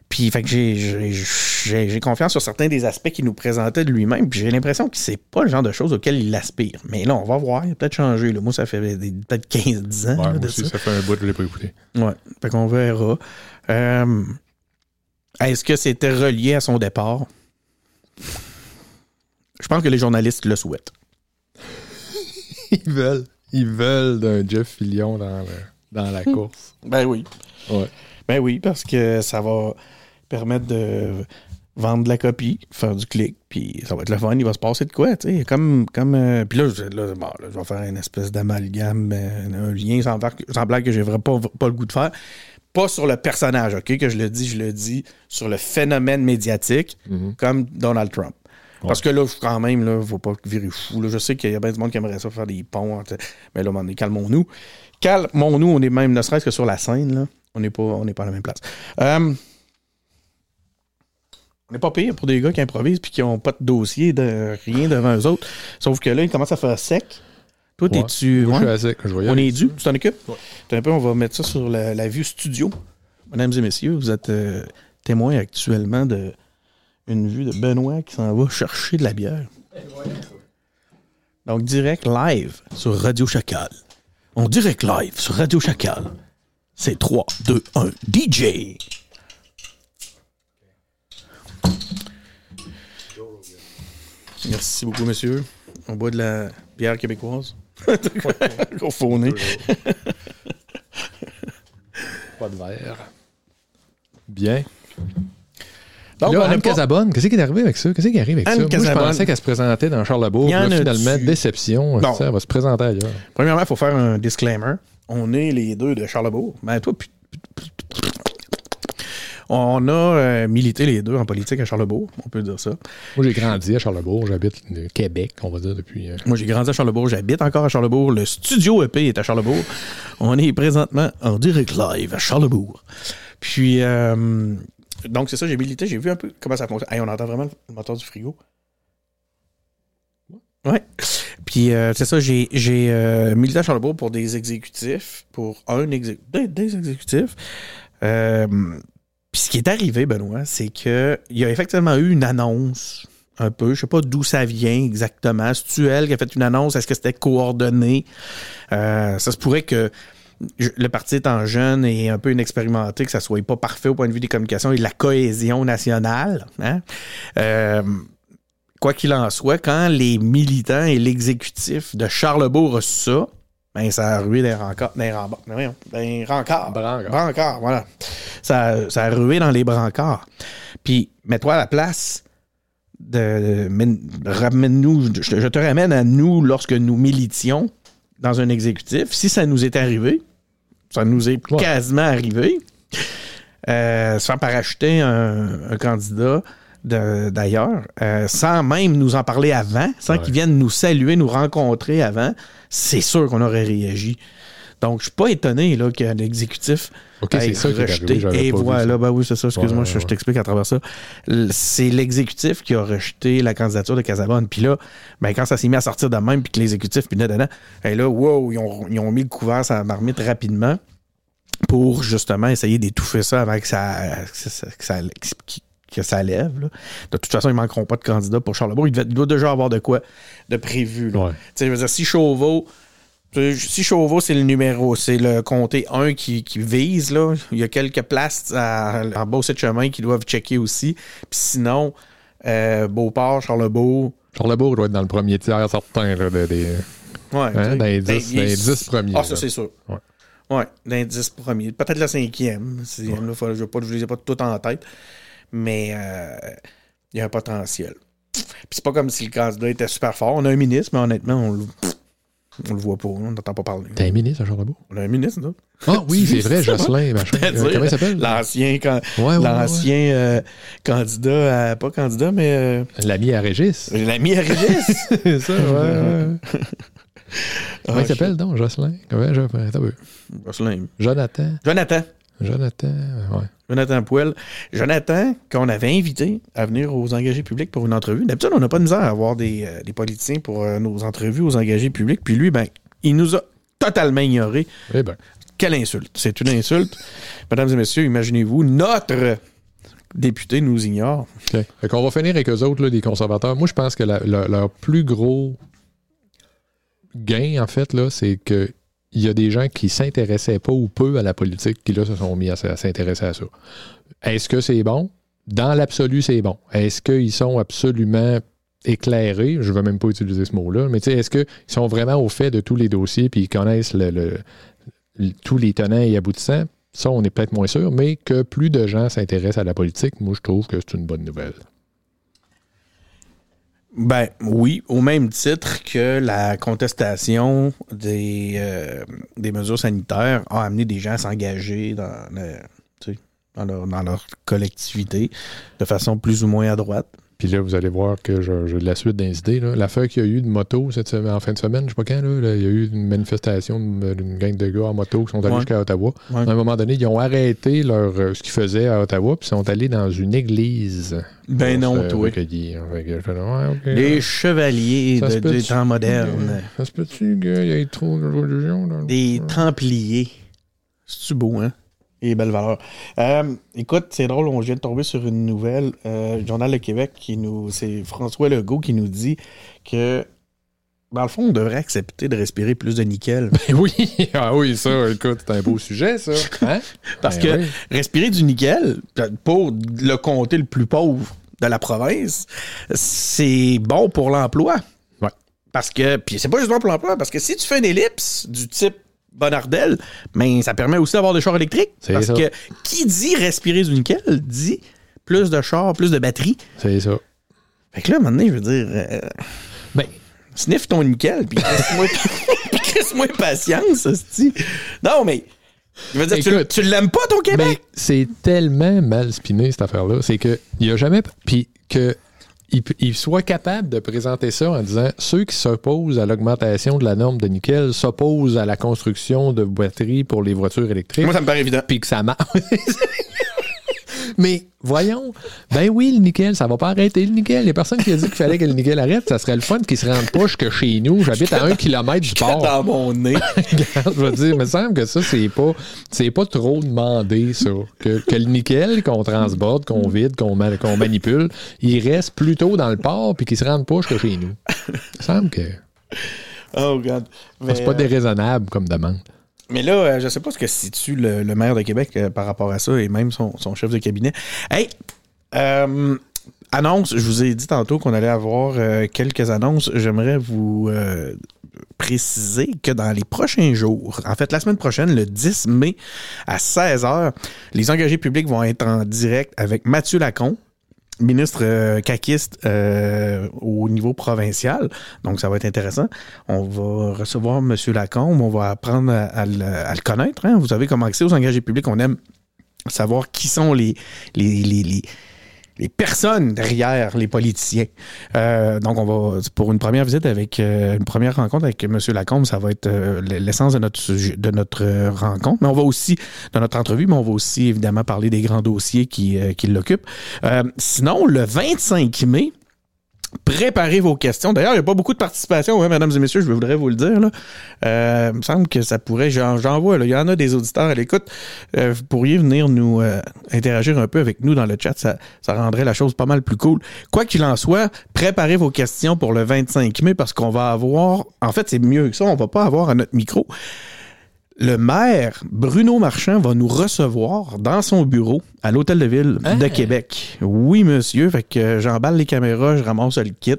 Puis, fait que j'ai- j'ai j'ai- j'ai confiance sur certains des aspects qu'il nous présentait de lui-même, puis j'ai l'impression que c'est pas le genre de choses auxquelles il aspire. Mais là, on va voir, il a peut-être changé. Là. Moi, ça fait des- peut-être 15-10 ans Ouais, là, moi de aussi, ça. ça fait un bout que je l'ai pas écouté. Ouais, fait qu'on verra. Euh, Est-ce que c'était relié à son départ? Je pense que les journalistes le souhaitent. Ils veulent. Ils veulent d'un Jeff Fillion dans, le- dans la course. Ben oui. Ouais. Ben oui, parce que ça va permettre de vendre de la copie, faire du clic, puis ça va être le fun, il va se passer de quoi, tu sais, comme, comme euh, puis là, je, là, bon, là, je vais faire une espèce d'amalgame, euh, un lien sans, blague- sans blague que j'ai vraiment pas, pas le goût de faire, pas sur le personnage, ok, que je le dis, je le dis, sur le phénomène médiatique, comme Donald Trump. Parce que là, quand même, là, faut pas virer fou. là. Je sais qu'il y a bien du monde qui aimerait ça faire des ponts. entre- Mais là, on est calmons-nous. Calmons-nous, on est même, ne serait-ce que sur la scène, là. On n'est pas, on pas à la même place. Euh, on n'est pas pire pour des gars qui improvisent puis qui n'ont pas de dossier, de rien devant eux autres. Sauf que là, il commence à faire sec. Toi, Ouais. t'es-tu. Ouais? je suis assez. Je vais y On est dû? Tu t'en occupes? Un peu, on va mettre ça sur la, la vue studio. Mesdames et messieurs, vous êtes euh, témoins actuellement de une vue de Benoît qui s'en va chercher de la bière. Donc, direct live sur Radio Chacal. On direct live sur Radio Chacal. C'est 3, 2, 1, DJ. Merci beaucoup, monsieur. On boit de la bière québécoise. Faux nez. Pas de verre. Bien. Donc, là, Anne pas- Casabonne, qu'est-ce qui est arrivé avec ça? Qu'est-ce qui arrive avec Anne ça? Moi, je Casabonne. pensais qu'elle se présentait dans Charlebourg. Là, finalement, dessus. déception. Non. Ça, elle va se présenter ailleurs. Premièrement, il faut faire un disclaimer. On est les deux de Charlebourg. Ben, toi, puis- on a euh, milité les deux en politique à Charlebourg, on peut dire ça. Moi, j'ai grandi à Charlebourg. J'habite le Québec, on va dire, depuis. euh, Moi, j'ai grandi à Charlebourg, j'habite encore à Charlebourg. Le studio EP est à Charlebourg. On est présentement en direct live à Charlebourg. Puis, euh, donc, c'est ça, j'ai milité, j'ai vu un peu comment ça fonctionne. Hey, on entend vraiment le moteur du frigo. Ouais. Puis, euh, c'est ça, j'ai, j'ai euh, milité à Charlebourg pour des exécutifs, pour un exé- des, exécutifs. Euh, puis, ce qui est arrivé, Benoît, c'est qu'il y a effectivement eu une annonce un peu. Je sais pas d'où ça vient exactement. C'est-tu elle qui a fait une annonce? Est-ce que c'était coordonné? Euh, ça se pourrait que le parti étant jeune et un peu inexpérimenté, que ça soit pas parfait au point de vue des communications et de la cohésion nationale. Hein? Quoi qu'il en soit, quand les militants et l'exécutif de Charlebourg ont su ça, ben ça a rué des rencarts. Des des rencarts. Voilà. Ça, ça a rué dans les brancards. Puis, mets-toi à la place de. mène- Ramène-nous, je, te- je te ramène à nous lorsque nous militions dans un exécutif. Si ça nous est arrivé, ça nous est Ouais. quasiment arrivé, euh, se faire parachuter un, un candidat d'ailleurs, euh, sans même nous en parler avant, sans Ouais. qu'ils viennent nous saluer, nous rencontrer avant, c'est sûr qu'on aurait réagi. Donc, je suis pas étonné là, qu'un exécutif ait ça rejeté. arrivé, Et voilà, ben oui, c'est ça. Excuse-moi, Ouais, je, t'explique à travers ça. C'est l'exécutif qui a rejeté la candidature de Casabonne. Puis là, ben, quand ça s'est mis à sortir de même, puis que l'exécutif, puis dedans, et là, wow, ils ont, ils ont mis le couvert sur la marmite rapidement pour justement essayer d'étouffer ça avant que ça, que ça, que ça, que ça lève. là. De toute façon, ils manqueront pas de candidats pour Charlebourg. Il, devait- il doit déjà avoir de quoi de prévu. là. Ouais. Je veux dire, si Chauveau Si Chauveau, c'est le numéro, c'est le comté 1 qui, qui vise, là. Il y a quelques places à- en bas de chemin qui doivent checker aussi. Puis sinon, euh, Beauport, Charlebourg. Charlebourg doit être dans le premier tiers certain là, de- des, Ouais, hein, dans les Ben, 10, il- dans les 10 premiers. Ah, ça, c'est sûr. Ouais. Ouais, l'indice premier. Peut-être le cinquième. Sixième, là, faut- je ne les ai pas tout en tête. Mais euh, il y a un potentiel. Puis c'est pas comme si le candidat était super fort. On a un ministre, mais honnêtement, on le, on le voit pas. On n'entend pas parler. T'es un ministre à Charlebourg? On a un ministre, là. Ah oui, c'est vrai, Jocelyn, machin. Euh, comment il s'appelle? L'ancien, can- Ouais, ouais, ouais, l'ancien euh, candidat, à, pas candidat, mais euh. L'ami à Régis. l'ami à Régis. C'est ça, ouais, ouais. Comment Ah, il s'appelle donc, Jocelyn? Comment je... Attends. Jocelyn. Jonathan. Jonathan. Jonathan, ouais. Jonathan Poel. Jonathan, qu'on avait invité à venir aux engagés publics pour une entrevue. D'habitude, on n'a pas de misère à avoir des, euh, des politiciens pour euh, nos entrevues aux engagés publics. Puis lui, ben, il nous a totalement ignorés. Eh ben, Quelle insulte. C'est une insulte. Mesdames et messieurs, imaginez-vous, notre député nous ignore. OK. Fait qu'on va finir avec eux autres, là, les conservateurs. Moi, je pense que la- la- leur plus gros gain, en fait, là, c'est que il y a des gens qui s'intéressaient pas ou peu à la politique qui, là, se sont mis à, s'intéresser à ça. Est-ce que c'est bon? Dans l'absolu, c'est bon. Est-ce qu'ils sont absolument éclairés? Je ne vais même pas utiliser ce mot-là, mais est-ce qu'ils sont vraiment au fait de tous les dossiers puis ils connaissent tous les tenants et aboutissants? Ça, on est peut-être moins sûr, mais que plus de gens s'intéressent à la politique, moi, je trouve que c'est une bonne nouvelle. Ben oui, au même titre que la contestation des, euh, des mesures sanitaires a amené des gens à s'engager dans, le- dans, leur, dans leur collectivité de façon plus ou moins à droite. Puis là, vous allez voir que j'ai de la suite des idées. Là. L'affaire qu'il y a eu de moto cette semaine, en fin de semaine, je sais pas quand, là, là, il y a eu une manifestation d'une gang de gars en moto qui sont allés Ouais. jusqu'à Ottawa. Ouais. À un moment donné, ils ont arrêté leur, euh, ce qu'ils faisaient à Ottawa, puis sont allés dans une église. Ben non, toi. recueillir. Fait que je fais, ouais, ok. Les chevaliers de- des temps modernes. Ça se peut-tu qu'il y ait trop de religion? Des templiers. C'est-tu beau, hein? Et belle valeur. Euh, écoute, c'est drôle, on vient de tomber sur une nouvelle. Euh, Journal Le Québec qui nous. C'est François Legault qui nous dit que. Dans le fond, on devrait accepter de respirer plus de nickel. Ben oui, ah oui, ça, écoute, c'est un beau sujet, ça. Hein? Parce Ben que oui. respirer du nickel, pour le comté le plus pauvre de la province, c'est bon pour l'emploi. Ouais. Parce que, puis c'est pas juste bon pour l'emploi, parce que si tu fais une ellipse du type Bonardel, ben, ça permet aussi d'avoir des chars électriques. C'est Parce ça. que qui dit respirer du nickel dit plus de chars, plus de batteries. C'est ça. Fait que là, maintenant, je veux dire, euh, Ben, sniff ton nickel, puis crisse-moi patience, hostie. Non, mais, je veux dire, tu, Écoute, tu l'aimes pas, ton Québec? Mais c'est tellement mal spiné, cette affaire-là. C'est que il y a jamais. Puis que. Il, il soit capable de présenter ça en disant ceux qui s'opposent à l'augmentation de la norme de nickel s'opposent à la construction de batteries pour les voitures électriques. Moi, ça me paraît évident. Puis que ça marche. Mais voyons, ben oui, le nickel, ça va pas arrêter le nickel. Il y a personne qui a dit qu'il fallait que le nickel arrête. Ça serait le fun qu'il se rende pas jusque chez nous. J'habite à un kilomètre du port. dans mon nez. Regarde, je veux dire, il me semble que ça, c'est pas, c'est pas trop demandé, ça. Que, que le nickel qu'on transborde, qu'on vide, qu'on, ma- qu'on manipule, il reste plutôt dans le port puis qu'il se rende pas jusque chez nous. Il me semble que Oh, God. C'est pas euh, déraisonnable comme demande. Mais là, euh, je sais pas ce que situe le, maire de Québec euh, par rapport à ça et même son, chef de cabinet. Hey, euh, annonce, je vous ai dit tantôt qu'on allait avoir quelques annonces. J'aimerais vous préciser que dans les prochains jours, en fait la semaine prochaine, le 10 mai à 16h, les engagés publics vont être en direct avec Mathieu Lacombe, ministre euh, caquiste euh, au niveau provincial. Donc, ça va être intéressant. On va recevoir M. Lacombe. On va apprendre à, le, connaître. hein. Vous savez, comme accès aux engagés publics, on aime savoir qui sont les, les, les, les personnes derrière les politiciens. Euh, donc, on va, pour une première visite avec, euh, une première rencontre avec M. Lacombe, ça va être euh, l'essence de notre, de notre euh, rencontre. Mais on va aussi, de notre entrevue, mais on va aussi évidemment parler des grands dossiers qui, euh, qui l'occupent. Sinon, le 25 mai, Préparez vos questions. D'ailleurs, il n'y a pas beaucoup de participation, mesdames et messieurs, je voudrais vous le dire. Euh, il me semble que ça pourrait, j'en, vois, il y en a des auditeurs à l'écoute. Euh, vous pourriez venir nous euh, interagir un peu avec nous dans le chat, ça, ça rendrait la chose pas mal plus cool. Quoi qu'il en soit, préparez vos questions pour le 25 mai parce qu'on va avoir, en fait c'est mieux que ça, on va pas avoir à notre micro le maire Bruno Marchand va nous recevoir dans son bureau à l'hôtel de ville de Ah. Québec. Oui, monsieur. Fait que j'emballe les caméras, je ramasse le kit,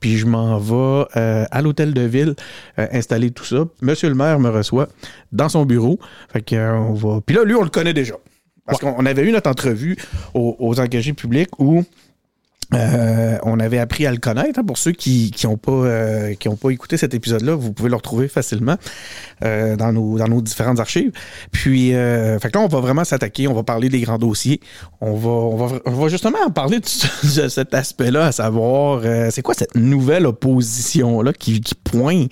puis je m'en vais euh, à l'hôtel de ville euh, installer tout ça. Monsieur le maire me reçoit dans son bureau. Fait que euh, on va. Puis là, lui, on le connaît déjà. Parce qu'on on avait eu notre entrevue aux, aux engagés publics où euh, on avait appris à le connaître. hein, pour ceux qui qui ont pas euh, ont pas écouté cet épisode-là, vous pouvez le retrouver facilement euh, dans nos dans nos différentes archives. Puis, fait là, on va vraiment s'attaquer. On va parler des grands dossiers. On va on va on va justement en parler de, ce- de cet aspect-là, à savoir c'est quoi cette nouvelle opposition là qui qui pointe,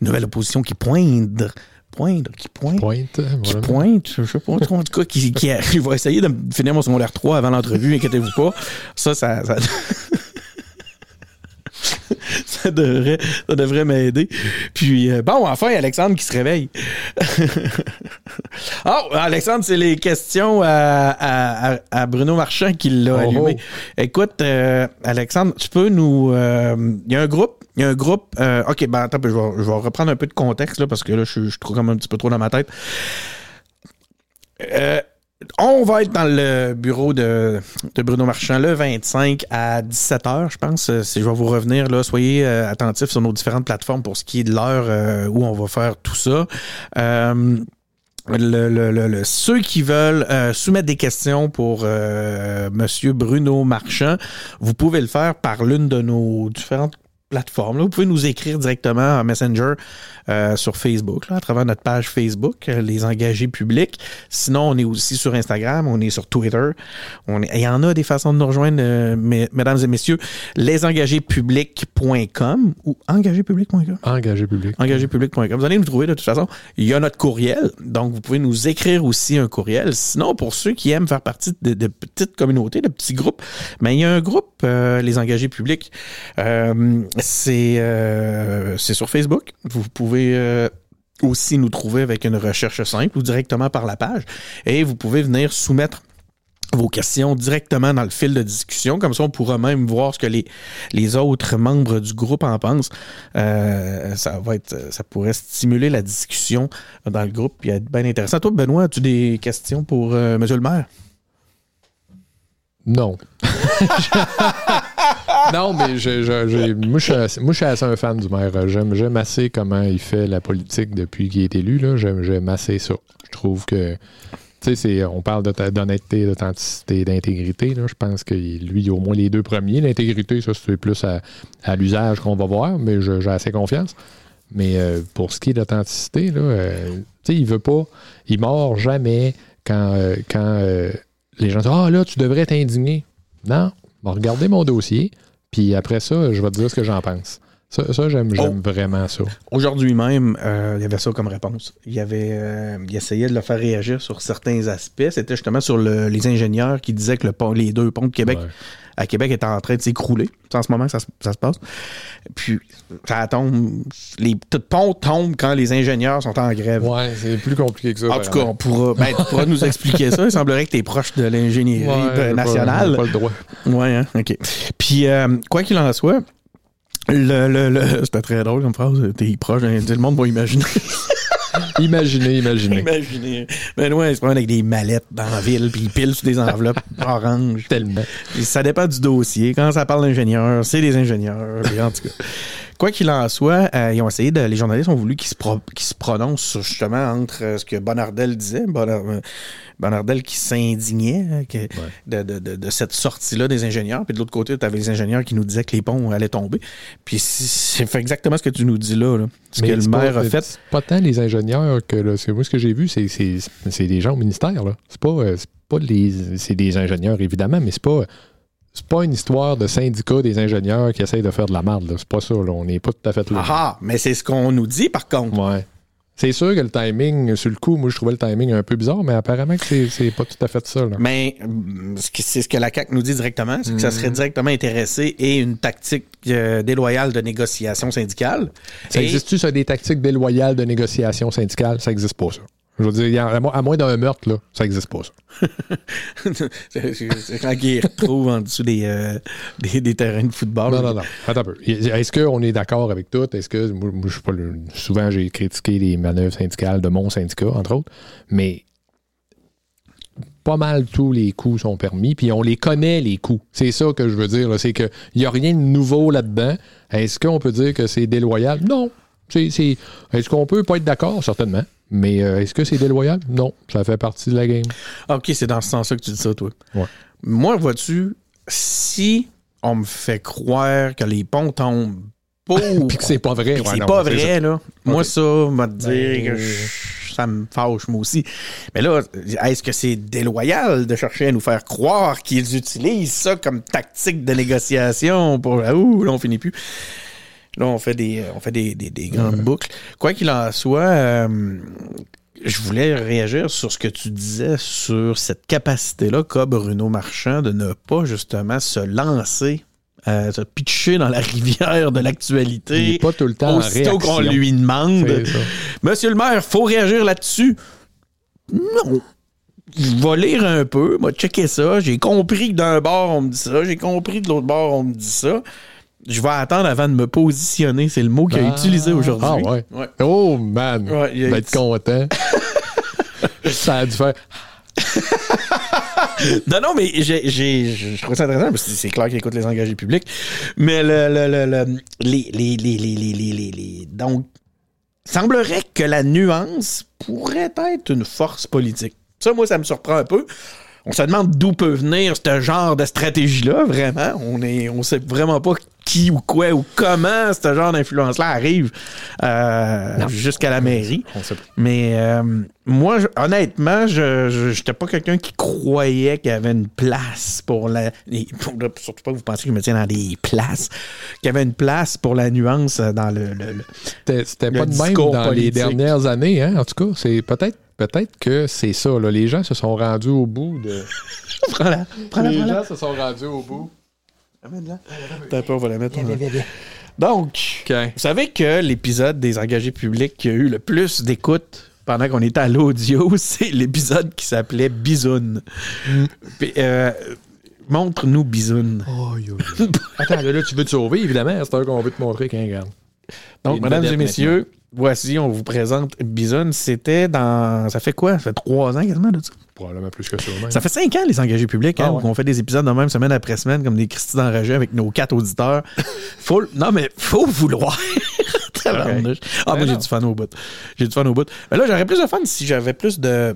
nouvelle opposition qui pointe, pointe, qui pointe Pointe. qui voilà. pointe, je sais pas, en tout cas, qui, qui il va essayer de finir mon secondaire 3 avant l'entrevue, inquiétez-vous pas. Ça, ça, ça, ça devrait, ça devrait m'aider. Puis, euh, bon, enfin, Alexandre qui se réveille. oh, Alexandre, c'est les questions à, à- Bruno Marchand qui l'a Oh, allumé. oh. Écoute, euh, Alexandre, tu peux nous... euh, Il y a un groupe, il y a un groupe... euh, OK, ben attends, je vais, reprendre un peu de contexte, là, parce que là, je, suis- je trouve comme un petit peu trop dans ma tête. Euh, on va être dans le bureau de, de Bruno Marchand le 25 à 17h, je pense. Euh, Si je vais vous revenir, là, soyez attentifs sur nos différentes plateformes pour ce qui est de l'heure où on va faire tout ça. Ceux qui veulent soumettre des questions pour euh, Monsieur Bruno Marchand, vous pouvez le faire par l'une de nos différentes plateformes. là. Vous pouvez nous écrire directement en Messenger euh, sur Facebook, là, à travers notre page Facebook, euh, les engagés publics. Sinon, on est aussi sur Instagram, on est sur Twitter. On est- Il y en a des façons de nous rejoindre, euh, mes- mesdames et messieurs. Lesengagéspublics.com ou engagéspublics.com Engagé public. engagépublic.com. Vous allez nous trouver de toute façon. Il y a notre courriel, donc vous pouvez nous écrire aussi un courriel. Sinon, pour ceux qui aiment faire partie de, de petites communautés, de petits groupes, mais il y a un groupe, les engagés publics. Euh, c'est sur Facebook. Vous pouvez euh, aussi nous trouver avec une recherche simple ou directement par la page. Et vous pouvez venir soumettre vos questions directement dans le fil de discussion. Comme ça, on pourra même voir ce que les, autres membres du groupe en pensent. Euh, ça pourrait stimuler la discussion dans le groupe et être bien intéressant. Toi, Benoît, as-tu des questions pour Monsieur le maire? Non. non, mais je, je- je- moi, je suis assez, un fan du maire. J'aime, j'aime assez comment il fait la politique depuis qu'il est élu. Là. J'aime, j'aime assez ça. Je trouve que. Tu sais, on parle d'honnêteté, d'authenticité, d'intégrité. là. Je pense que lui, au moins les deux premiers. L'intégrité, ça, c'est plus à, à l'usage qu'on va voir, mais j'ai assez confiance. Mais euh, pour ce qui est d'authenticité, là, euh, tu sais, il veut pas. Il mord jamais quand, euh, quand les gens disent Ah là, tu devrais t'indigner. Non, va regarder mon dossier, puis après ça, je vais te dire ce que j'en pense. Ça, ça, j'aime, j'aime vraiment ça. Aujourd'hui même, euh, il y avait ça comme réponse. Il y avait, euh, il essayait de le faire réagir sur certains aspects. C'était justement sur le- les ingénieurs qui disaient que le pont, les deux ponts de Québec Ouais. à Québec étaient en train de s'écrouler. C'est en ce moment que ça, se- ça se passe. Puis ça tombe, les tout ponts tombent quand les ingénieurs sont en grève. Ouais, c'est plus compliqué que ça. En tout cas, on pourra, ben, tu pourras nous expliquer ça. Il semblerait que tu es proche de l'ingénierie nationale. Pas, le droit. Ouais, hein? OK. Puis, euh, quoi qu'il en soit, le, le, le- c'était très drôle comme phrase. T'es proche, hein, le monde va imaginer. Imaginez, imaginez. imaginer. Ben ouais, il se promène avec des mallettes dans la ville, puis il pile sur des enveloppes oranges. Tellement. Ça dépend du dossier. Quand ça parle d'ingénieurs, c'est des ingénieurs. Puis en tout cas. Quoi qu'il en soit, euh, ils ont essayé de, les journalistes ont voulu qu'ils se, pro- se prononcent justement entre euh, ce que Bonardel disait, euh, Bonardel qui s'indignait que- de, de- de- de cette sortie-là des ingénieurs, puis de l'autre côté, tu avais les ingénieurs qui nous disaient que les ponts allaient tomber. Puis c'est- exactement ce que tu nous dis là. là. Ce que Mais le c'est maire pas, a fait. Pas tant les ingénieurs que là, moi ce que j'ai vu, c'est, des gens au ministère. Là. C'est pas, c'est pas les. C'est des ingénieurs, évidemment, mais c'est pas. C'est pas une histoire de syndicat des ingénieurs qui essayent de faire de la merde. C'est pas ça. Là. On n'est pas tout à fait là. Ah, ah, mais c'est ce qu'on nous dit par contre. Ouais. C'est sûr que le timing, sur le coup, moi, je trouvais le timing un peu bizarre, mais apparemment que c'est- pas tout à fait ça. là. Mais mm, c'est ce que la CAQ nous dit directement, c'est que ça Mm. serait directement intéressé et une tactique euh, déloyale de négociation syndicale. Ça Et- existe-tu, ça, des tactiques déloyales de négociation syndicale? Ça existe pas, ça. Je veux dire, à moins, d'un meurtre, là, ça existe pas, ça. quand ils retrouvent en dessous des, euh, des, des terrains de football. Non, non, non. Attends un peu. Est-ce qu'on est d'accord avec tout? Est-ce que. Moi, moi, je suis pas le- Souvent, j'ai critiqué les manœuvres syndicales de mon syndicat, entre autres, mais pas mal tous les coups sont permis, puis on les connaît, les coups. C'est ça que je veux dire. C'est qu'il n'y a rien de nouveau là-dedans. Est-ce qu'on peut dire que c'est déloyal? Non. C'est, c'est- Est-ce qu'on peut pas être d'accord? Certainement. Mais euh, est-ce que c'est déloyal? Non. Ça fait partie de la game. Ah, OK, c'est dans ce sens-là que tu dis ça, toi. Ouais. Moi, vois-tu, si on me fait croire que les ponts tombent pour... Puis que c'est pas vrai. Ouais, c'est pas vrai, ça. là. Moi, ça, m'a dire Ben, que je- ça me fâche, moi aussi. Mais là, est-ce que c'est déloyal de chercher à nous faire croire qu'ils utilisent ça comme tactique de négociation pour. Ouh, là, on finit plus. Là, on fait des, on fait des, des- des grandes boucles. Quoi qu'il en soit, euh, je voulais réagir sur ce que tu disais sur cette capacité-là qu'a Bruno Marchand de ne pas justement se lancer, euh, se pitcher dans la rivière de Il l'actualité. pas tout le temps Aussitôt qu'on lui demande. Monsieur le maire, faut réagir là-dessus? Non. Je vais lire un peu, m'a checker ça. J'ai compris que d'un bord, on me dit ça. J'ai compris que de l'autre bord, on me dit ça. Je vais attendre avant de me positionner. C'est le mot qu'il a Ah. utilisé aujourd'hui. Ah ouais. Ouais. Oh man! Ouais, il a être content. ça a dû faire. Non, non, mais j'ai, j'ai, je trouve ça intéressant parce que c'est clair qu'il écoute les engagés publics. Mais le, le, le, le- les, les, les, les, les, les, les- les- donc, semblerait que la nuance pourrait être une force politique. Ça, moi, ça me surprend un peu. On se demande d'où peut venir ce genre de stratégie-là, vraiment. On est, on sait vraiment pas qui ou quoi ou comment ce genre d'influence-là arrive euh, jusqu'à la mairie. On sait pas. Mais euh, moi, je- honnêtement, je n'étais pas quelqu'un qui croyait qu'il y avait une place pour la. pour- surtout pas que vous pensiez que je me tiens dans des places. Qu'il y avait une place pour la nuance dans le. le- le- C'était c'était Le pas de même discours dans les dernières années, hein? En tout cas, c'est peut-être peut-être que c'est ça. Là. Les gens se sont rendus au bout de. Prends-la, prends-la, les prends-la. gens se sont rendus au bout. Amène-la. T'as peur, on va la mettre. Donc, vous savez que l'épisode des engagés publics qui a eu le plus d'écoute pendant qu'on était à l'audio, c'est l'épisode qui s'appelait Bisoun. Puis, euh, Montre-nous Bisoun. Attends, là, là, tu veux te sauver, évidemment. C'est un qu'on veut te montrer qu'un garde. Donc, mesdames et messieurs, voici, on vous présente Bison. C'était dans. Ça fait quoi? Ça fait trois ans quasiment de ça? Probablement plus que ça. même. Ça fait cinq ans, les engagés publics, hein, Ah ouais. où on fait des épisodes de même semaine après semaine, comme des Christy d'enragés avec nos quatre auditeurs. faut, non, mais faut vouloir. Ah, moi, Ben j'ai non. du fun au bout. J'ai du fun au bout. Mais là, j'aurais plus de fun si j'avais plus de,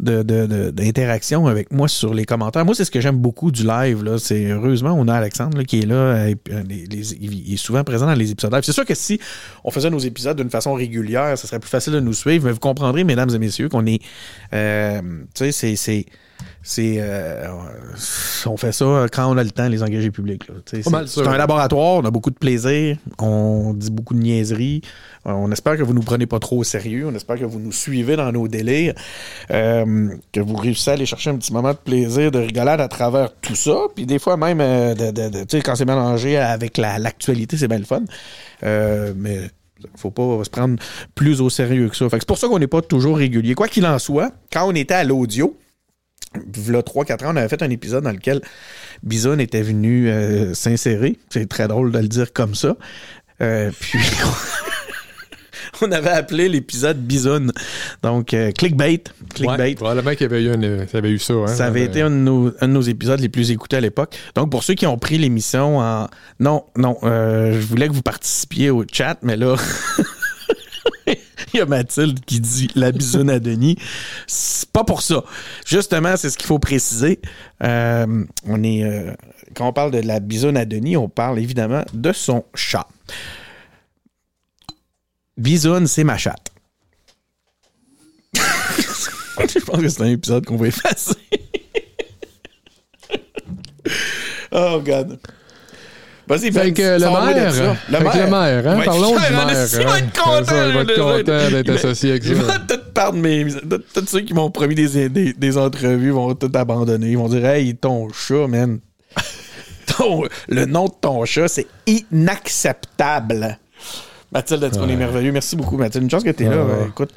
de, de- de- d'interaction avec moi sur les commentaires. Moi, c'est ce que j'aime beaucoup du live. Là. C'est, heureusement, on a Alexandre là, qui est là. euh, et puis, les- les- il est souvent présent dans les épisodes live. C'est sûr que si on faisait nos épisodes d'une façon régulière, ça serait plus facile de nous suivre. Mais vous comprendrez, mesdames et messieurs, qu'on est. euh, tu sais, c'est. c'est c'est euh, on fait ça quand on a le temps les engagés publics c'est, un laboratoire on a beaucoup de plaisir on dit beaucoup de niaiseries Euh, on espère que vous nous prenez pas trop au sérieux on espère que vous nous suivez dans nos délires euh, que vous réussissez à aller chercher un petit moment de plaisir de rigolade à travers tout ça puis des fois même euh, de, quand c'est mélangé avec la- l'actualité c'est bien le fun mais faut pas se prendre plus au sérieux que ça. C'est pour ça qu'on n'est pas toujours régulier. Quoi qu'il en soit, quand on était à l'audio, V'là 3-4 ans, on avait fait un épisode dans lequel Bison était venu euh, s'insérer. C'est très drôle de le dire comme ça. Euh, puis on avait appelé l'épisode Bison. Donc, euh, clickbait. Clickbait. Ouais, probablement qu'il y avait eu, une- ça avait eu ça. Hein, Ça avait Euh, été un de, nos, un de nos épisodes les plus écoutés à l'époque. Donc, pour ceux qui ont pris l'émission en... Non, non, euh, je voulais que vous participiez au chat, mais là... Il y a Mathilde qui dit la bisoune à Denis. C'est pas pour ça. Justement, c'est ce qu'il faut préciser. Euh, on est, euh, quand on parle de la bisoune à Denis, on parle évidemment de son chat. Bisoune, c'est ma chatte. Je pense que c'est un épisode qu'on va effacer. oh, God. Vas-y, Fait Ben, que le maire, fait que le maire, hein, parlons du maire. esti, il va hein. être content. Il va être content d'être associé avec ça. Tous ceux qui m'ont promis des, des, des entrevues vont tout abandonner. Ils vont dire Hey, ton chat, man. Ton- le nom de ton chat, c'est inacceptable. Mathilde, tu qu'on est merveilleux. Merci beaucoup, Mathilde. Une chance que tu es là. Ouais, euh, écoute.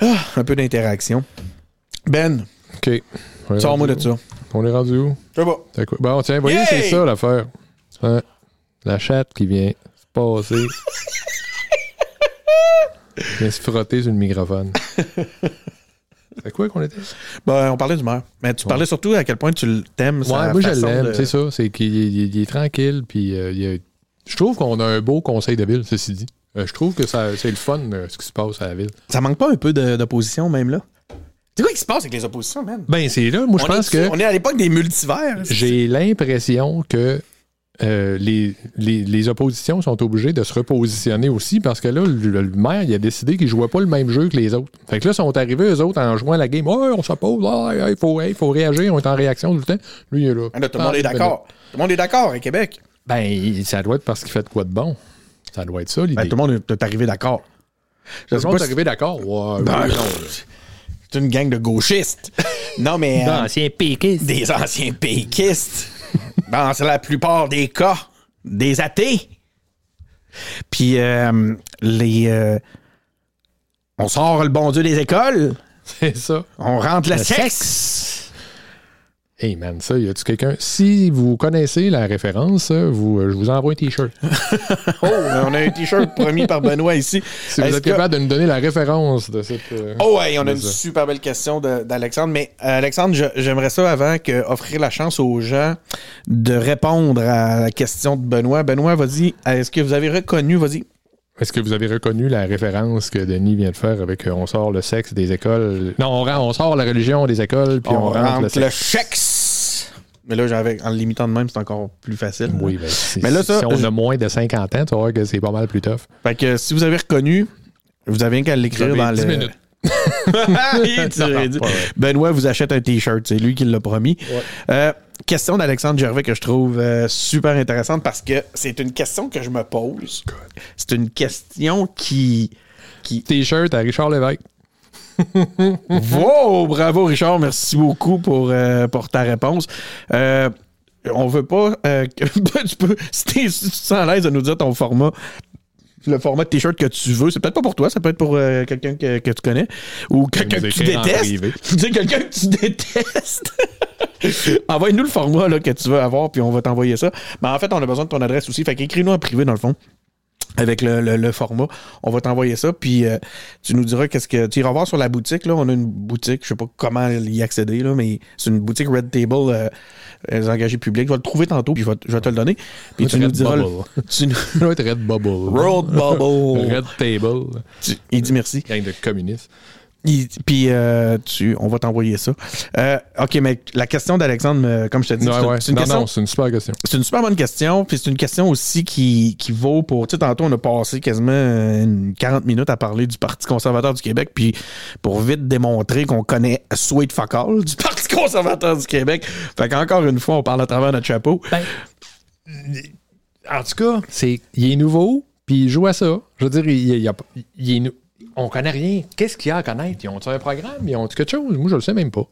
Ah, un peu d'interaction. Ben, OK. Sors-moi de ça. On est rendu où? Je sais pas. Quoi? Bon, tiens, voyez, c'est ça l'affaire. Hein? La chatte qui vient se passer. vient se frotter sur le microphone. C'est quoi qu'on était? Ben, on parlait du maire. Mais tu parlais surtout à quel point tu t'aimes. Ouais, moi je l'aime, de- c'est ça. C'est qu'il il- il est tranquille, puis euh, il a- je trouve qu'on a un beau conseil de ville, ceci dit. Euh, je trouve que ça, c'est le fun, euh, ce qui se passe à la ville. Ça manque pas un peu de- d'opposition, même là? C'est quoi qui se passe avec les oppositions, man? Ben, c'est là, moi je On pense est- que On est à l'époque des multivers. j'ai l'impression que euh, les, les, les oppositions sont obligées de se repositionner aussi parce que là, le, le maire, il a décidé qu'il jouait pas le même jeu que les autres. Fait que là, ils sont arrivés, eux autres, en jouant la game. Ouais, on s'oppose, il faut, hey, faut réagir, on est en réaction tout le temps. Lui, il est là. Ah, là, tout le monde Ah, est ben d'accord. Tout le monde est d'accord à Québec. Ben, ça doit être parce qu'il fait de quoi de bon. Ça doit être ça, l'idée. Ben, tout le monde est arrivé d'accord. Je Tout le sais monde pas est arrivé d'accord. Ouais, Ben, oui. C'est une gang de gauchistes. non, mais. euh, Ancien péquiste. des anciens péquistes. Dans la plupart des cas, des athées. Puis, euh, les. euh, on sort le bon Dieu des écoles, C'est ça. on rentre le, Le sexe. Hey man, ça, y a-tu quelqu'un? Si vous connaissez la référence, vous, euh, je vous envoie un t-shirt. Oh, on a un t-shirt promis par Benoît ici. Si vous êtes que- capable de nous donner la référence de cette. euh, Oh, ouais, on a une ça. super belle question d'Alexandre. Mais euh, Alexandre, j'aimerais ça avant que offrir la chance aux gens de répondre à la question de Benoît. Benoît, vas-y. Est-ce que vous avez reconnu, vas-y. Est-ce que vous avez reconnu la référence que Denis vient de faire avec euh, on sort le sexe des écoles? Non, on, rend- on sort la religion des écoles, puis on, on, rentre, rentre le le sexe. Mais là, j'avais, en le limitant de même, c'est encore plus facile. Oui, ben, si, Mais là, ça, si on je- a moins de 50 ans, tu vas voir que c'est pas mal plus tough. Fait que si vous avez reconnu, vous avez qu'à l'écrire dans 10 le. minutes. Vous achète un t-shirt, c'est lui qui l'a promis. Euh, question d'Alexandre Gervais que je trouve euh, super intéressante parce que c'est une question que je me pose. C'est une question qui. qui... T-shirt à Richard Lévesque. wow, bravo Richard, merci beaucoup pour, euh, pour ta réponse. Euh, on veut pas. euh, que- tu peux, si, tu te sens à l'aise de nous dire ton format, le format de t-shirt que tu veux, c'est peut-être pas pour toi, ça peut être pour euh, quelqu'un que, que tu connais ou quelqu'un que tu détestes. privé. Tu dis quelqu'un que tu détestes. Envoie-nous le format là, que tu veux avoir, puis on va t'envoyer ça. Mais en fait, on a besoin de ton adresse aussi. Fait qu'écris-nous en privé, dans le fond avec le, le- le format. On va t'envoyer ça, puis euh, tu nous diras qu'est-ce que. Tu iras voir sur la boutique, là. On a une boutique, je sais pas comment y accéder, là, mais c'est une boutique Red Table, euh, les engagés publics. Je vais le trouver tantôt, puis je vais, je vais te le donner. Puis tu nous Red diras. tu nous- Red Bubble. Road Bubble. Red Table. Tu- il dit merci. Gang de communistes. Puis euh, tu, on va t'envoyer ça. Euh, ok, mais la question d'Alexandre, me- comme je te dis, Ouais, c'est une- ouais. c'est une Non, question. non, c'est une super question. C'est une super bonne question, puis c'est une question aussi qui, qui vaut pour... Tu sais, tantôt, on a passé quasiment une 40 minutes à parler du Parti conservateur du Québec, puis pour vite démontrer qu'on connaît Sweet Fuck All du Parti conservateur du Québec. Fait qu'encore une fois, on parle à travers notre chapeau. Ben, en tout cas, c'est, il est nouveau, puis il joue à ça. Je veux dire, il, il, il a- il est nou- on connaît rien. Qu'est-ce qu'il y a à connaître? Ils ont-tu un programme? Ils ont quelque chose? Moi, je le sais même pas.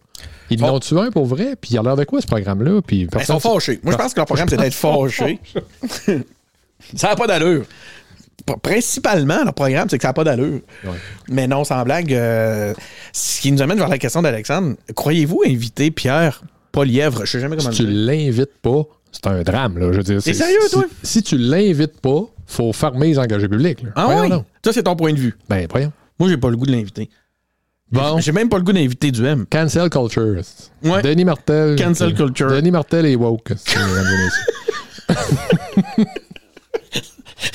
Ils Oh. l'ont-tu un pour vrai? Puis il a l'air de quoi, ce programme-là? Puis Ben, ils sont fâchés. Moi, je pense que leur programme, c'est d'être fâché. ça n'a pas d'allure. Principalement, leur programme, c'est que ça n'a pas d'allure. Ouais. Mais non, sans blague, euh, ce qui nous amène vers la question d'Alexandre, croyez-vous inviter Pierre Polièvre, je sais jamais comment Si tu le dire. l'invites pas, c'est un drame, là. Je veux dire, T'es c'est- sérieux, si, toi? Si tu l'invites pas, faut fermer les engagés publics. là. Ah donc. Ça, c'est ton point de vue. Ben, voyons. Moi, j'ai pas le goût de l'inviter. Bon. J'ai même pas le goût d'inviter du M. Cancel culture. Ouais. Denis Martel. Cancel culture. Denis Martel est woke.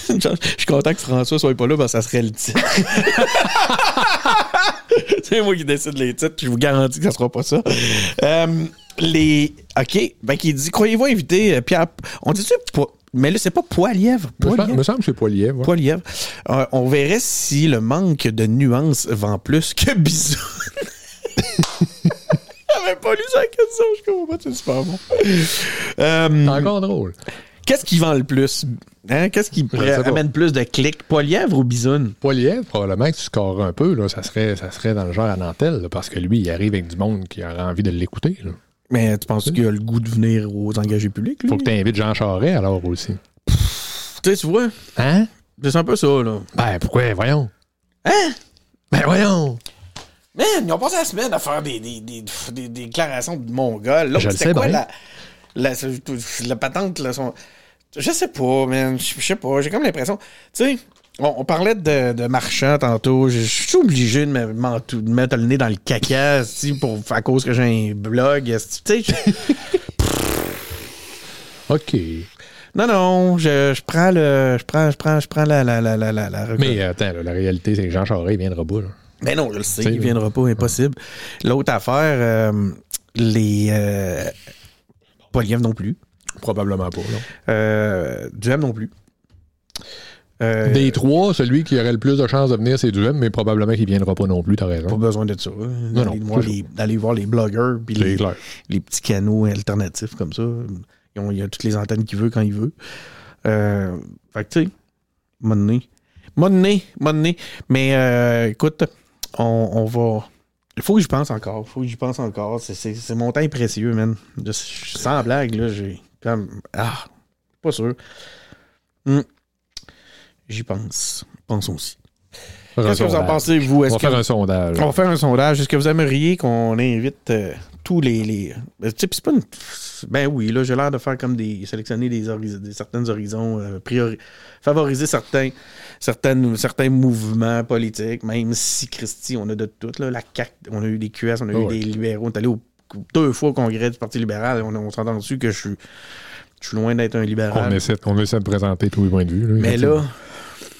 je suis content que François soit pas là parce que ça serait le titre. c'est moi qui décide les titres, puis je vous garantis que ça sera pas ça. Euh, les. OK. Ben, qui dit Croyez-vous inviter euh, Pierre. On dit-tu po- Mais là, c'est pas Poilièvre. Poilièvre. me semble que c'est Poilièvre. ouais. Poilièvre. Euh, on verrait si le manque de nuances vend plus que bisous. J'avais pas lu ça question, je comprends pas, c'est super bon. Euh, C'est encore drôle. Qu'est-ce qui vend le plus? Hein? Qu'est-ce qui amène plus de clics? Poilièvre ou bisoune? Poilievre, probablement que tu scores un peu, là, ça, serait, ça serait dans le genre à Nantel, là, parce que lui, il arrive avec du monde qui aurait envie de l'écouter. là. Mais tu penses qu'il a le goût de venir aux engagés publics? Lui? Faut que tu invites Jean Charest alors aussi. Tu sais, tu vois, Hein? c'est un peu ça, là. Ben, pourquoi? Voyons. Hein? Ben, voyons. Man, ils ont passé la semaine à faire des, des, des, déclarations de mongols. Le c'était sais quoi bien. la, la, la patente, là, son- Je sais pas, man. Je je sais pas. J'ai comme l'impression. Tu sais, on, on parlait de, de marchands tantôt. Je je suis obligé de, me, de mettre le nez dans le caca, si, pour, à cause que j'ai un blog. OK. non, non, je, je prends le. Je prends, je prends, je prends la. la, la, la, la, Mais attends, là, la réalité, c'est que Jean Charest, il viendra pas. Là. Ben non, je le sais, il viendra pas, impossible. L'autre affaire, euh, les euh, Poliev non plus. Probablement pas. non. Euh, Duhem non plus. Euh, Des trois, celui qui aurait le plus de chances de venir, c'est Duhem, mais probablement qu'il viendra pas non plus, t'as Pas raison. besoin de ça. Non, non, voir c'est les- D'aller voir les blogueurs puis les, les petits canaux alternatifs comme ça. Il y a toutes les antennes qu'il veut quand il veut. Euh, fait que tu sais, mon nez. Mon nez, mon nez. Mais euh, écoute, on, on va. Il faut que j'y pense encore. Il faut que j'y pense encore. C'est- C'est c'est mon temps est précieux, man. Je- je- sans blague, là, j'ai comme. Ah, pas sûr. Hmm. J'y pense. Pensons aussi. Qu'est-ce que vous en pensez, vous? On va que faire un sondage. on va faire un sondage. Est-ce que vous aimeriez qu'on invite euh, tous les. les... euh, tu sais, c'est pas une. Ben oui, là, j'ai l'air de faire comme des. sélectionner des, horiz- des certaines horizons, euh, priori- favoriser certains, certaines, certains mouvements politiques, même si, Christy, on a de tout. Là, la CAQ, on a eu des QS, on a eu ouais. des libéraux. On est allé au- deux fois au congrès du Parti libéral. On, on s'entend dessus que je suis. Je suis loin d'être un libéral. On essaie, on essaie de présenter tous les points de vue. Mais là,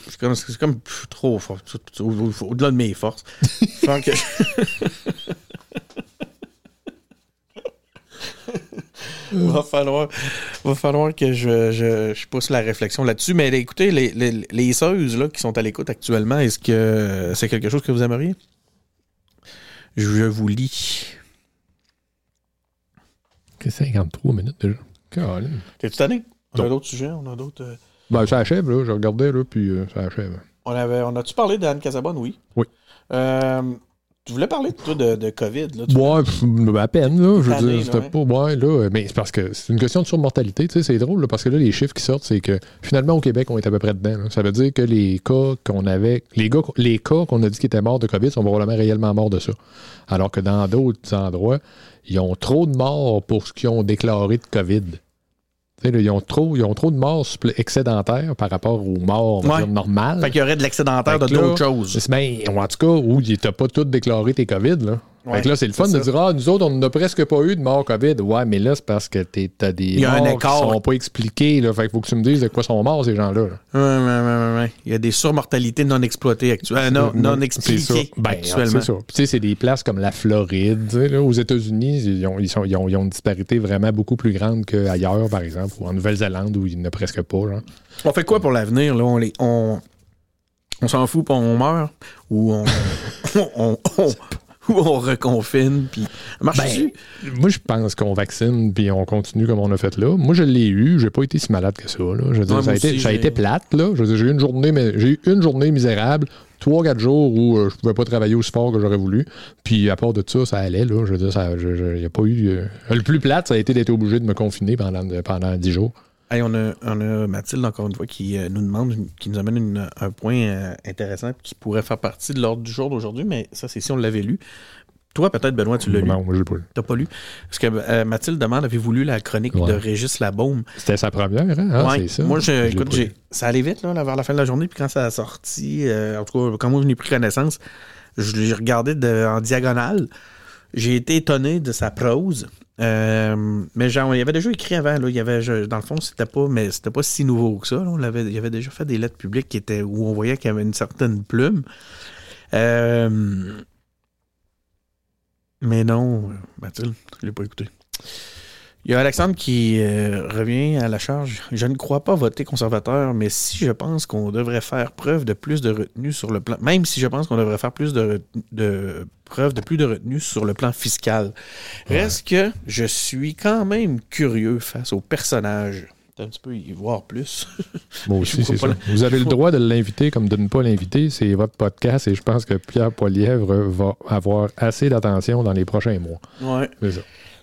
c'est comme, c'est comme pff, trop fort. Au-delà de mes forces. Fait que va falloir, va falloir que je, je, je pousse la réflexion là-dessus. Mais écoutez, les, les, les seuses, là, qui sont à l'écoute actuellement, est-ce que c'est quelque chose que vous aimeriez? Je vous lis. Que 53 minutes déjà. T'es-tu tanné? On a d'autres sujets, on a d'autres. Ben, ça achève, là. Je regardais, là, puis euh, ça achève. On avait, on a-tu parlé d'Anne Casabonne? Oui. Oui. Euh, tu voulais parler, toi, de, de COVID. Là, tu- Ouais, pff, à peine, là. Je veux dire, c'était pas. Ouais, là. Mais c'est parce que c'est une question de surmortalité. Tu sais, c'est drôle, là, parce que là, les chiffres qui sortent, c'est que finalement, au Québec, on est à peu près dedans. là. Ça veut dire que les cas qu'on avait. Les, gars, les cas qu'on a dit qui étaient morts de COVID sont probablement réellement morts de ça. Alors que dans d'autres endroits, ils ont trop de morts pour ce qu'ils ont déclaré de COVID. Là, ils, ont trop, ils ont trop de morts excédentaires par rapport aux morts Ouais. normales. Fait qu'il y aurait de l'excédentaire de d'autres choses. Ben, en tout cas, où t'as pas tout déclaré tes COVID. Là. Ouais, fait que là, c'est le fun de dire Ah, nous autres, on n'a presque pas eu de mort COVID. Ouais, mais là, c'est parce que t'as des Il y a un morts écart. qui sont pas expliqués. Là. Fait qu'il faut que tu me dises de quoi sont morts, ces gens-là. là. Ouais, ouais, ouais, ouais, ouais. Il y a des surmortalités non exploitées actuellement. non, non C'est expliquées. Ben, actuellement. c'est ça. Puis, Tu sais, c'est des places comme la Floride. Là, aux États-Unis, ils ont, ils, ils ont- ils ont une disparité vraiment beaucoup plus grande qu'ailleurs, par exemple, ou en Nouvelle-Zélande, où il n'y en a presque pas. Genre. On fait quoi pour l'avenir? Là? On, les, on, on s'en fout puis on meurt? Ou on, on, on- ou on reconfine? Puis... Marche dessus? Moi, je pense qu'on vaccine puis on continue comme on a fait là. Moi, je l'ai eu. J'ai pas été si malade que ça. Là. Je veux dire, Ouais, ça, a été, ça a j'ai- été plate. Là. Je j'ai eu une journée, mais j'ai eu une journée misérable. Trois, quatre jours où euh, je pouvais pas travailler aussi fort que j'aurais voulu. Puis à part de ça, ça allait. Là. Je veux dire, ça, je, je- y a pas eu. euh, Le plus plate, ça a été d'être obligé de me confiner pendant, pendant dix jours. Hey, on, a, on a Mathilde, encore une fois, qui euh, nous demande, qui nous amène une- un point euh, intéressant qui pourrait faire partie de l'ordre du jour d'aujourd'hui, mais ça, c'est si on l'avait lu. Toi, peut-être, Benoît, tu l'as lu. Non, moi, j'ai pas lu. T'as pas lu? Parce que euh, Mathilde demande, avez-vous lu la chronique Ouais. de Régis Labaume? C'était sa première, hein? Ah, Ouais. ça. Moi, je, l'ai écoute, ça allait vite là, vers la fin de la journée, puis quand ça a sorti, en tout cas, quand moi je n'ai pris connaissance, je l'ai regardé de- en diagonale. J'ai été étonné de sa prose. Euh, mais genre, il avait déjà écrit avant. Là, il avait, dans le fond, c'était pas, mais c'était pas si nouveau que ça. On l'avait, il avait déjà fait des lettres publiques qui étaient où on voyait qu'il y avait une certaine plume. Euh, mais non, Mathilde, je l'ai pas écouté. Il y a Alexandre qui euh, revient à la charge. Je ne crois pas voter conservateur, mais si je pense qu'on devrait faire preuve de plus de retenue sur le plan, même si je pense qu'on devrait faire plus de, re- de preuve de plus de retenue sur le plan fiscal, reste que je suis quand même curieux face au personnage un petit peu y voir plus. Moi aussi, c'est ça. Vous avez le droit de l'inviter comme de ne pas l'inviter. C'est votre podcast et je pense que Pierre Poilièvre va avoir assez d'attention dans les prochains mois. ouais. C'est ça.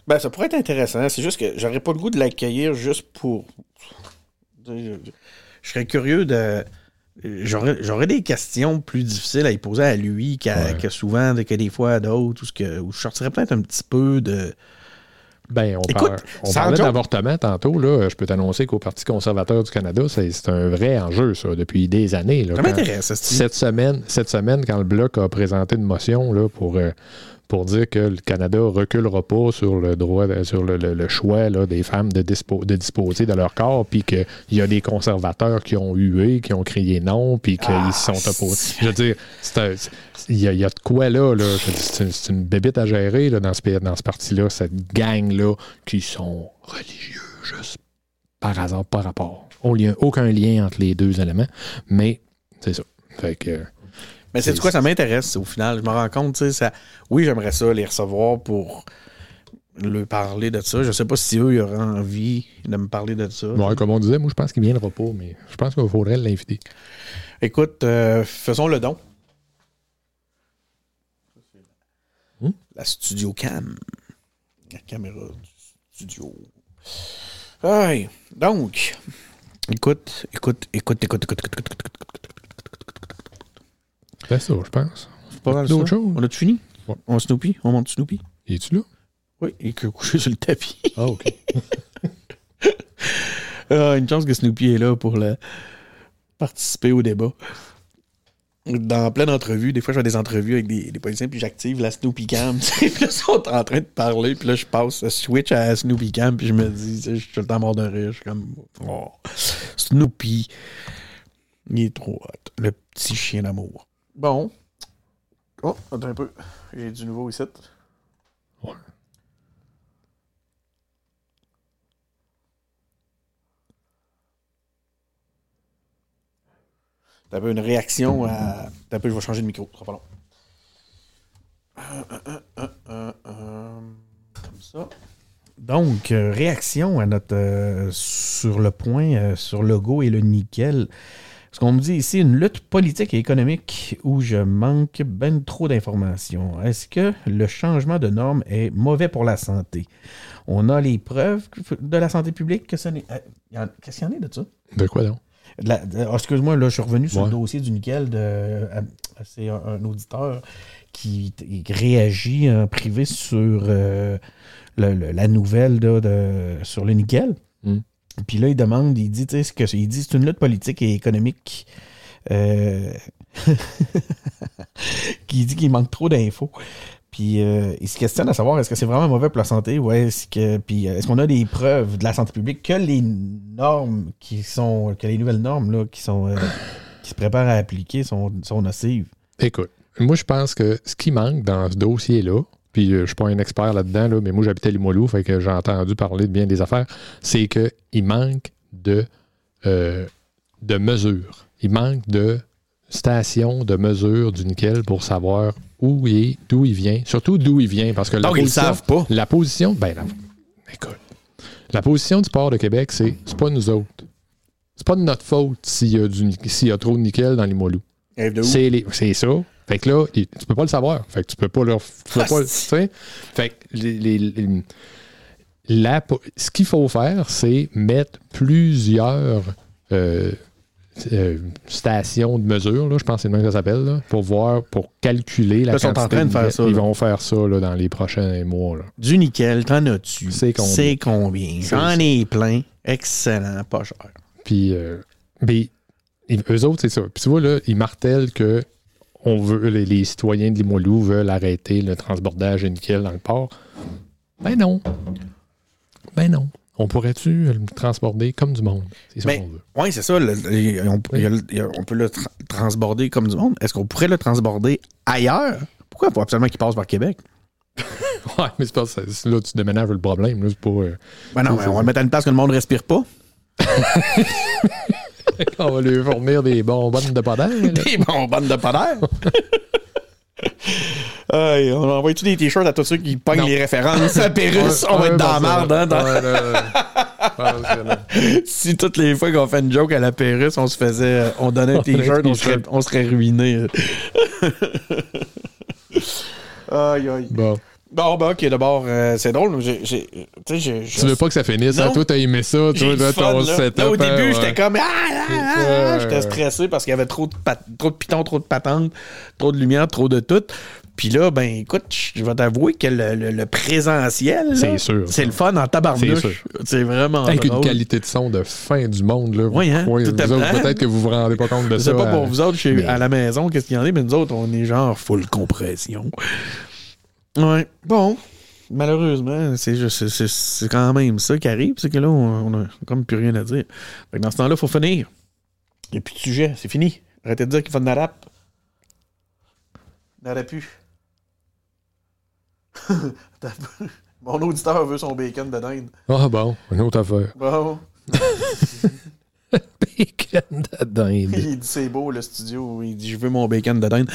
Ben, ça pourrait être intéressant. C'est juste que j'aurais pas le goût de l'accueillir juste pour. Je serais curieux de. J'aurais des questions plus difficiles à y poser à lui Ouais. que souvent, que des fois à d'autres, ou ce que, où je sortirais peut-être un petit peu de. Ben, on, Écoute, par- on parlait d'avortement tantôt. Là, je peux t'annoncer qu'au Parti conservateur du Canada, c'est un vrai enjeu, ça, depuis des années. Là, Ça m'intéresse, cette semaine, cette semaine, quand le Bloc a présenté une motion là, pour, euh, pour dire que le Canada reculera pas sur le droit, sur le, le- le choix là, des femmes de, dispo- de disposer de leur corps, puis qu'il y a des conservateurs qui ont hué, qui ont crié non, puis qu'ils Ah, se sont opposés. Je veux dire, il y, y a de quoi là. là. C'est une, bébite à gérer là, dans ce, dans ce parti-là, cette gang-là qui sont religieux, juste par hasard, par rapport. Aucun lien entre les deux éléments, mais c'est ça. Fait que. Mais c'est quoi, ça m'intéresse au final. Je me rends compte, tu sais, ça... oui, j'aimerais ça les recevoir pour leur parler de ça. Je sais pas si eux, ils auraient envie de me parler de ça. Ouais, comme on disait, moi je pense qu'il viendra pas, mais je pense qu'il faudrait l'inviter. Écoute, euh, faisons le don. Hmm? La studio cam. La caméra du studio. Aïe. Donc, écoute, écoute, écoute, écoute, écoute, écoute, écoute, écoute, écoute, C'est ça, je pense. C'est pas mal D'autres ça. choses? On a-tu fini? Ouais. On Snoopy? On monte Snoopy? Es-tu là? Oui, et que couché sur le tapis. Ah, ok. Ah, une chance que Snoopy est là pour le- participer au débat. Dans pleine entrevue, des fois, je fais des entrevues avec des, des policiers, puis j'active la Snoopy Cam. Puis là, ils sont en train de parler, puis là, je passe le switch à la Snoopy Cam, puis je me dis, je suis tout le temps mort de rire. Je suis comme, oh, Snoopy, il est trop hot. Le petit chien d'amour. Bon. Oh, attends un peu. J'ai du nouveau ici. Ouais. T'as peu une réaction à. T'as peu, je vais changer de micro, sera pas long. Euh, euh, euh, euh, euh, comme ça. Donc, réaction à notre euh, sur le point, euh, sur le go et le nickel. Ce qu'on me dit ici, une lutte politique et économique où je manque ben trop d'informations. Est-ce que le changement de normes est mauvais pour la santé? On a les preuves de la santé publique que ça n'est. euh, Qu'est-ce qu'il y en a de ça? De quoi donc? Ah, Excuse-moi, là, je suis revenu sur Ouais. le dossier du nickel. De, euh, c'est un, un auditeur qui réagit en privé sur euh, le- le- la nouvelle de, sur le nickel. Puis là, il demande, il dit, tu sais, ce que c'est- il dit c'est une lutte politique et économique euh, qui dit qu'il manque trop d'infos. Puis euh, il se questionne à savoir est-ce que c'est vraiment mauvais pour la santé? Ou est-ce que puis euh, est-ce qu'on a des preuves de la santé publique que les normes qui sont que les nouvelles normes là qui sont euh, qui se préparent à appliquer sont, sont nocives? Écoute, moi je pense que ce qui manque dans ce dossier-là, puis euh, je suis pas un expert là-dedans, là, mais moi j'habitais Limoilou, fait que j'ai entendu parler de bien des affaires, c'est qu'il manque de, euh, de mesures. Il manque de stations de mesure du nickel pour savoir où il est, d'où il vient, surtout d'où il vient, parce que la Donc ils position- savent pas. La position, ben la- écoute, la position du port de Québec, c'est c'est pas nous autres. C'est pas de notre faute s'il y, a du ni- s'il y a trop de nickel dans Limoilou. Eh? C'est les- c'est ça. Fait que là, tu peux pas le savoir. Fait que tu peux pas leur. Tu peux Ah, pas, sais? Fait que les- les- les- la ce qu'il faut faire, c'est mettre plusieurs euh, euh, stations de mesure, là, je pense que c'est le même que ça s'appelle, là, pour voir, pour calculer la Là, ils sont en quantité train de faire ça, Ils là. vont faire ça là, dans les prochains mois. Là. Du nickel, t'en as-tu? C'est combien? C'est combien? J'en ai plein. Excellent, pas cher. Puis, euh, ils- eux autres, c'est ça. Puis tu vois, là, ils martèlent que on veut, les, les citoyens de Limoilou veulent arrêter le transbordage de nickel dans le port? Ben non. Ben non. On pourrait-tu le transporter comme du monde? C'est ça Ben, qu'on veut. Oui, c'est ça. le- le- on, le- peut le tra- transborder comme du monde. Est-ce qu'on pourrait le transborder ailleurs? Pourquoi il faut absolument qu'il passe par Québec? Ouais, mais c'est pas ça. c'est Là, tu déménages le problème. Là, euh, Ben non, mais on va le mettre à une place que le monde respire pas. on va lui fournir des bonbonnes de là. Des bonbonnes de. Aïe, on envoie tous des t-shirts à tous ceux qui pognent les références à Pérus. on va être dans la merde, hein, dans-. Si toutes les fois qu'on fait une joke à la Pérus, on se faisait. On donnait un On donnait un t-shirt, on serait, t-shirt. on serait ruiné. aïe, aïe. Bon. Bon, ben, ok, d'abord, euh, c'est drôle. J'ai, j'ai, tu sais, j'ai- Tu veux pas que ça finisse, hein? Toi, t'as aimé ça, toi, là, fun, ton là. setup. Là, au début, hein, ouais. j'étais comme. Ah, ah, ah, ah, Ouais. J'étais stressé parce qu'il y avait trop de, pat- trop de pitons, trop de patentes, trop de lumière, trop de tout. Puis là, ben écoute, je vais t'avouer que le, le- le présentiel, là, C'est sûr. c'est le fun en tabarnouche. C'est vraiment Avec une qualité de son de fin du monde, là. Oui, hein, tout vous autres. Peut-être que vous vous rendez pas compte de Je ça. sais pas pour vous autres chez- mais- à la maison, qu'est-ce qu'il y en a, mais nous autres, on est genre full compression. Ouais. Bon. Malheureusement, c'est juste- c'est- quand même ça qui arrive, c'est que là, on, on a comme plus rien à dire. Fait que dans ce temps-là, il faut finir. Il n'y a plus de sujet, c'est fini. Arrêtez de dire qu'il faut de la rap. N'aurait peu. Mon auditeur veut son bacon de dinde. Ah bon, une autre affaire. Bon. Bacon de dinde. Il dit c'est beau le studio. Il dit je veux mon bacon de dinde.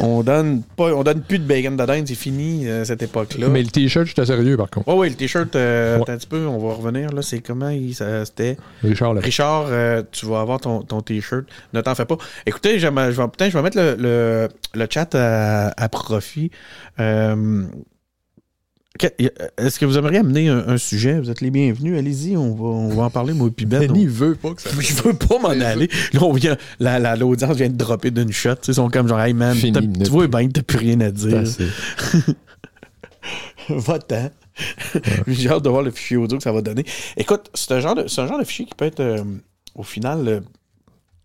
on donne pas, on donne plus de bacon de dinde, c'est fini euh, cette époque-là. Mais le t-shirt, j'étais sérieux, par contre. Ouais, ouais, le t-shirt, euh, Ouais. un petit peu, on va revenir là. C'est comment il, ça, c'était? Richard, là. Richard, euh, tu vas avoir ton, ton t-shirt. Ne t'en fais pas. Écoutez, je vais, je vais, putain, je vais mettre le, le, le chat à, à profit. Euh, Est-ce que vous aimeriez amener un, un sujet? Vous êtes les bienvenus. Allez-y, on va, on va en parler, moi puis Ben. Denis veut pas que ça. Je veux pas m'en aller. Là, on vient, la, la- l'audience vient de dropper d'une shot. Ils sont comme genre, hey man, tu vois que t'as plus rien à dire. Va-t'en. J'ai hâte de voir le fichier audio que ça va donner. Écoute, c'est un genre de, c'est un genre de fichier qui peut être, euh, au final, euh,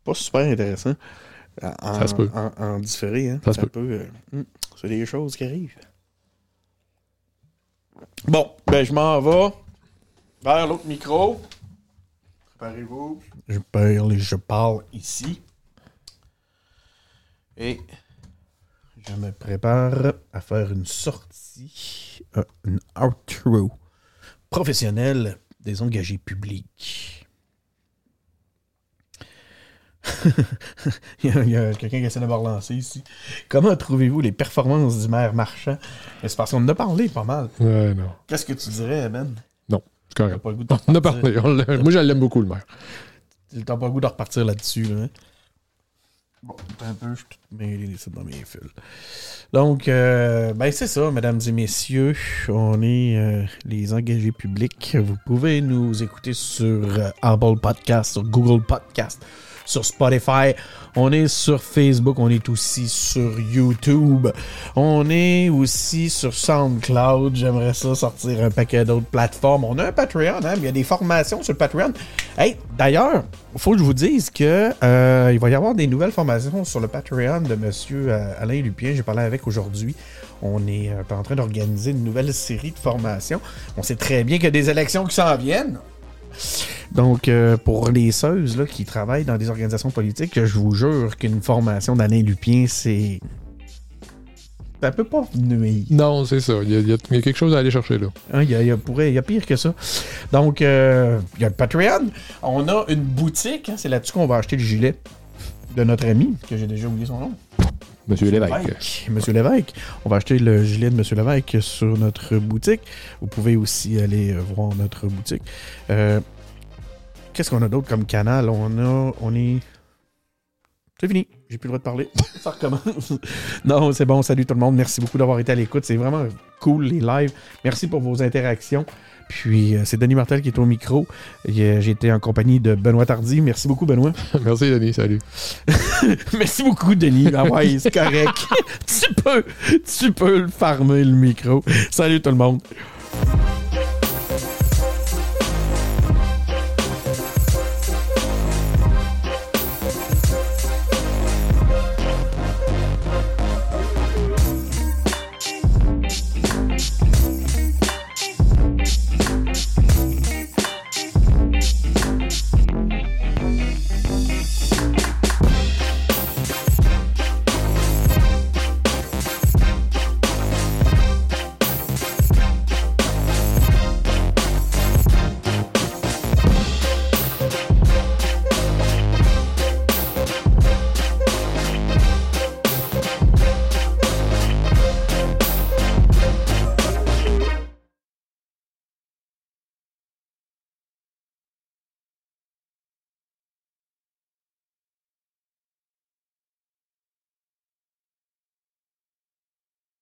pas super intéressant. En, Ça se peut. En, en différé, hein. Ça se peut. euh, hum, c'est des choses qui arrivent. Bon, ben je m'en vais vers l'autre micro. Préparez-vous. Je parle, ici. Et je me prépare à faire une sortie, euh, une outro professionnelle des engagés publics. il y a, quelqu'un qui essaie de me relancer ici. Comment trouvez-vous les performances du maire marchand? C'est parce qu'on en a parlé pas mal. Ouais, non. Qu'est-ce que tu dirais, Ben? Non, c'est correct. pas le goût de On en a parlé. on Moi, je l'aime beaucoup, le maire. T'as pas le goût de repartir là-dessus, là. hein? Bon, un peu, je suis tout mêlé dans mes fils. Donc, euh, ben c'est ça, mesdames et messieurs. On est euh, les engagés publics. Vous pouvez nous écouter sur euh, Apple Podcast, sur Google Podcast, sur Spotify. On est sur Facebook, on est aussi sur YouTube. On est aussi sur SoundCloud. J'aimerais ça sortir un paquet d'autres plateformes. On a un Patreon, hein? Il y a des formations sur Patreon. Hey, d'ailleurs, il faut que je vous dise que euh, il va y avoir des nouvelles formations sur le Patreon de Monsieur euh, Alain Lupien. J'ai parlé avec aujourd'hui. On est euh, en train d'organiser une nouvelle série de formations. On sait très bien qu'il y a des élections qui s'en viennent. Donc, euh, pour les seuses là, qui travaillent dans des organisations politiques, je vous jure qu'une formation d'Alain Lupien, c'est. Ça peut pas nuire. Non, c'est ça. Il y, a, il y quelque chose à aller chercher, là. Hein, Il y, a, il y a pourrait- il y a pire que ça. Donc, euh, il y a le Patreon. On a une boutique. hein, c'est là-dessus qu'on va acheter le gilet de notre ami, que j'ai déjà oublié son nom. Monsieur Lévesque. Lévesque. Monsieur Lévesque. On va acheter le gilet de Monsieur Lévesque sur notre boutique. Vous pouvez aussi aller euh, voir notre boutique. Euh, Qu'est-ce qu'on a d'autre comme canal? On a. On est. C'est fini. J'ai plus le droit de parler. Ça recommence. non, c'est bon. Salut tout le monde. Merci beaucoup d'avoir été à l'écoute. C'est vraiment cool les lives. Merci pour vos interactions. Puis, euh, c'est Denis Martel qui est au micro. Euh, J'ai été en compagnie de Benoît Tardy. Merci beaucoup, Benoît. Merci, Denis. Salut. Merci beaucoup, Denis. Ah ouais, c'est correct. tu peux, tu peux le farmer, le micro. Salut tout le monde.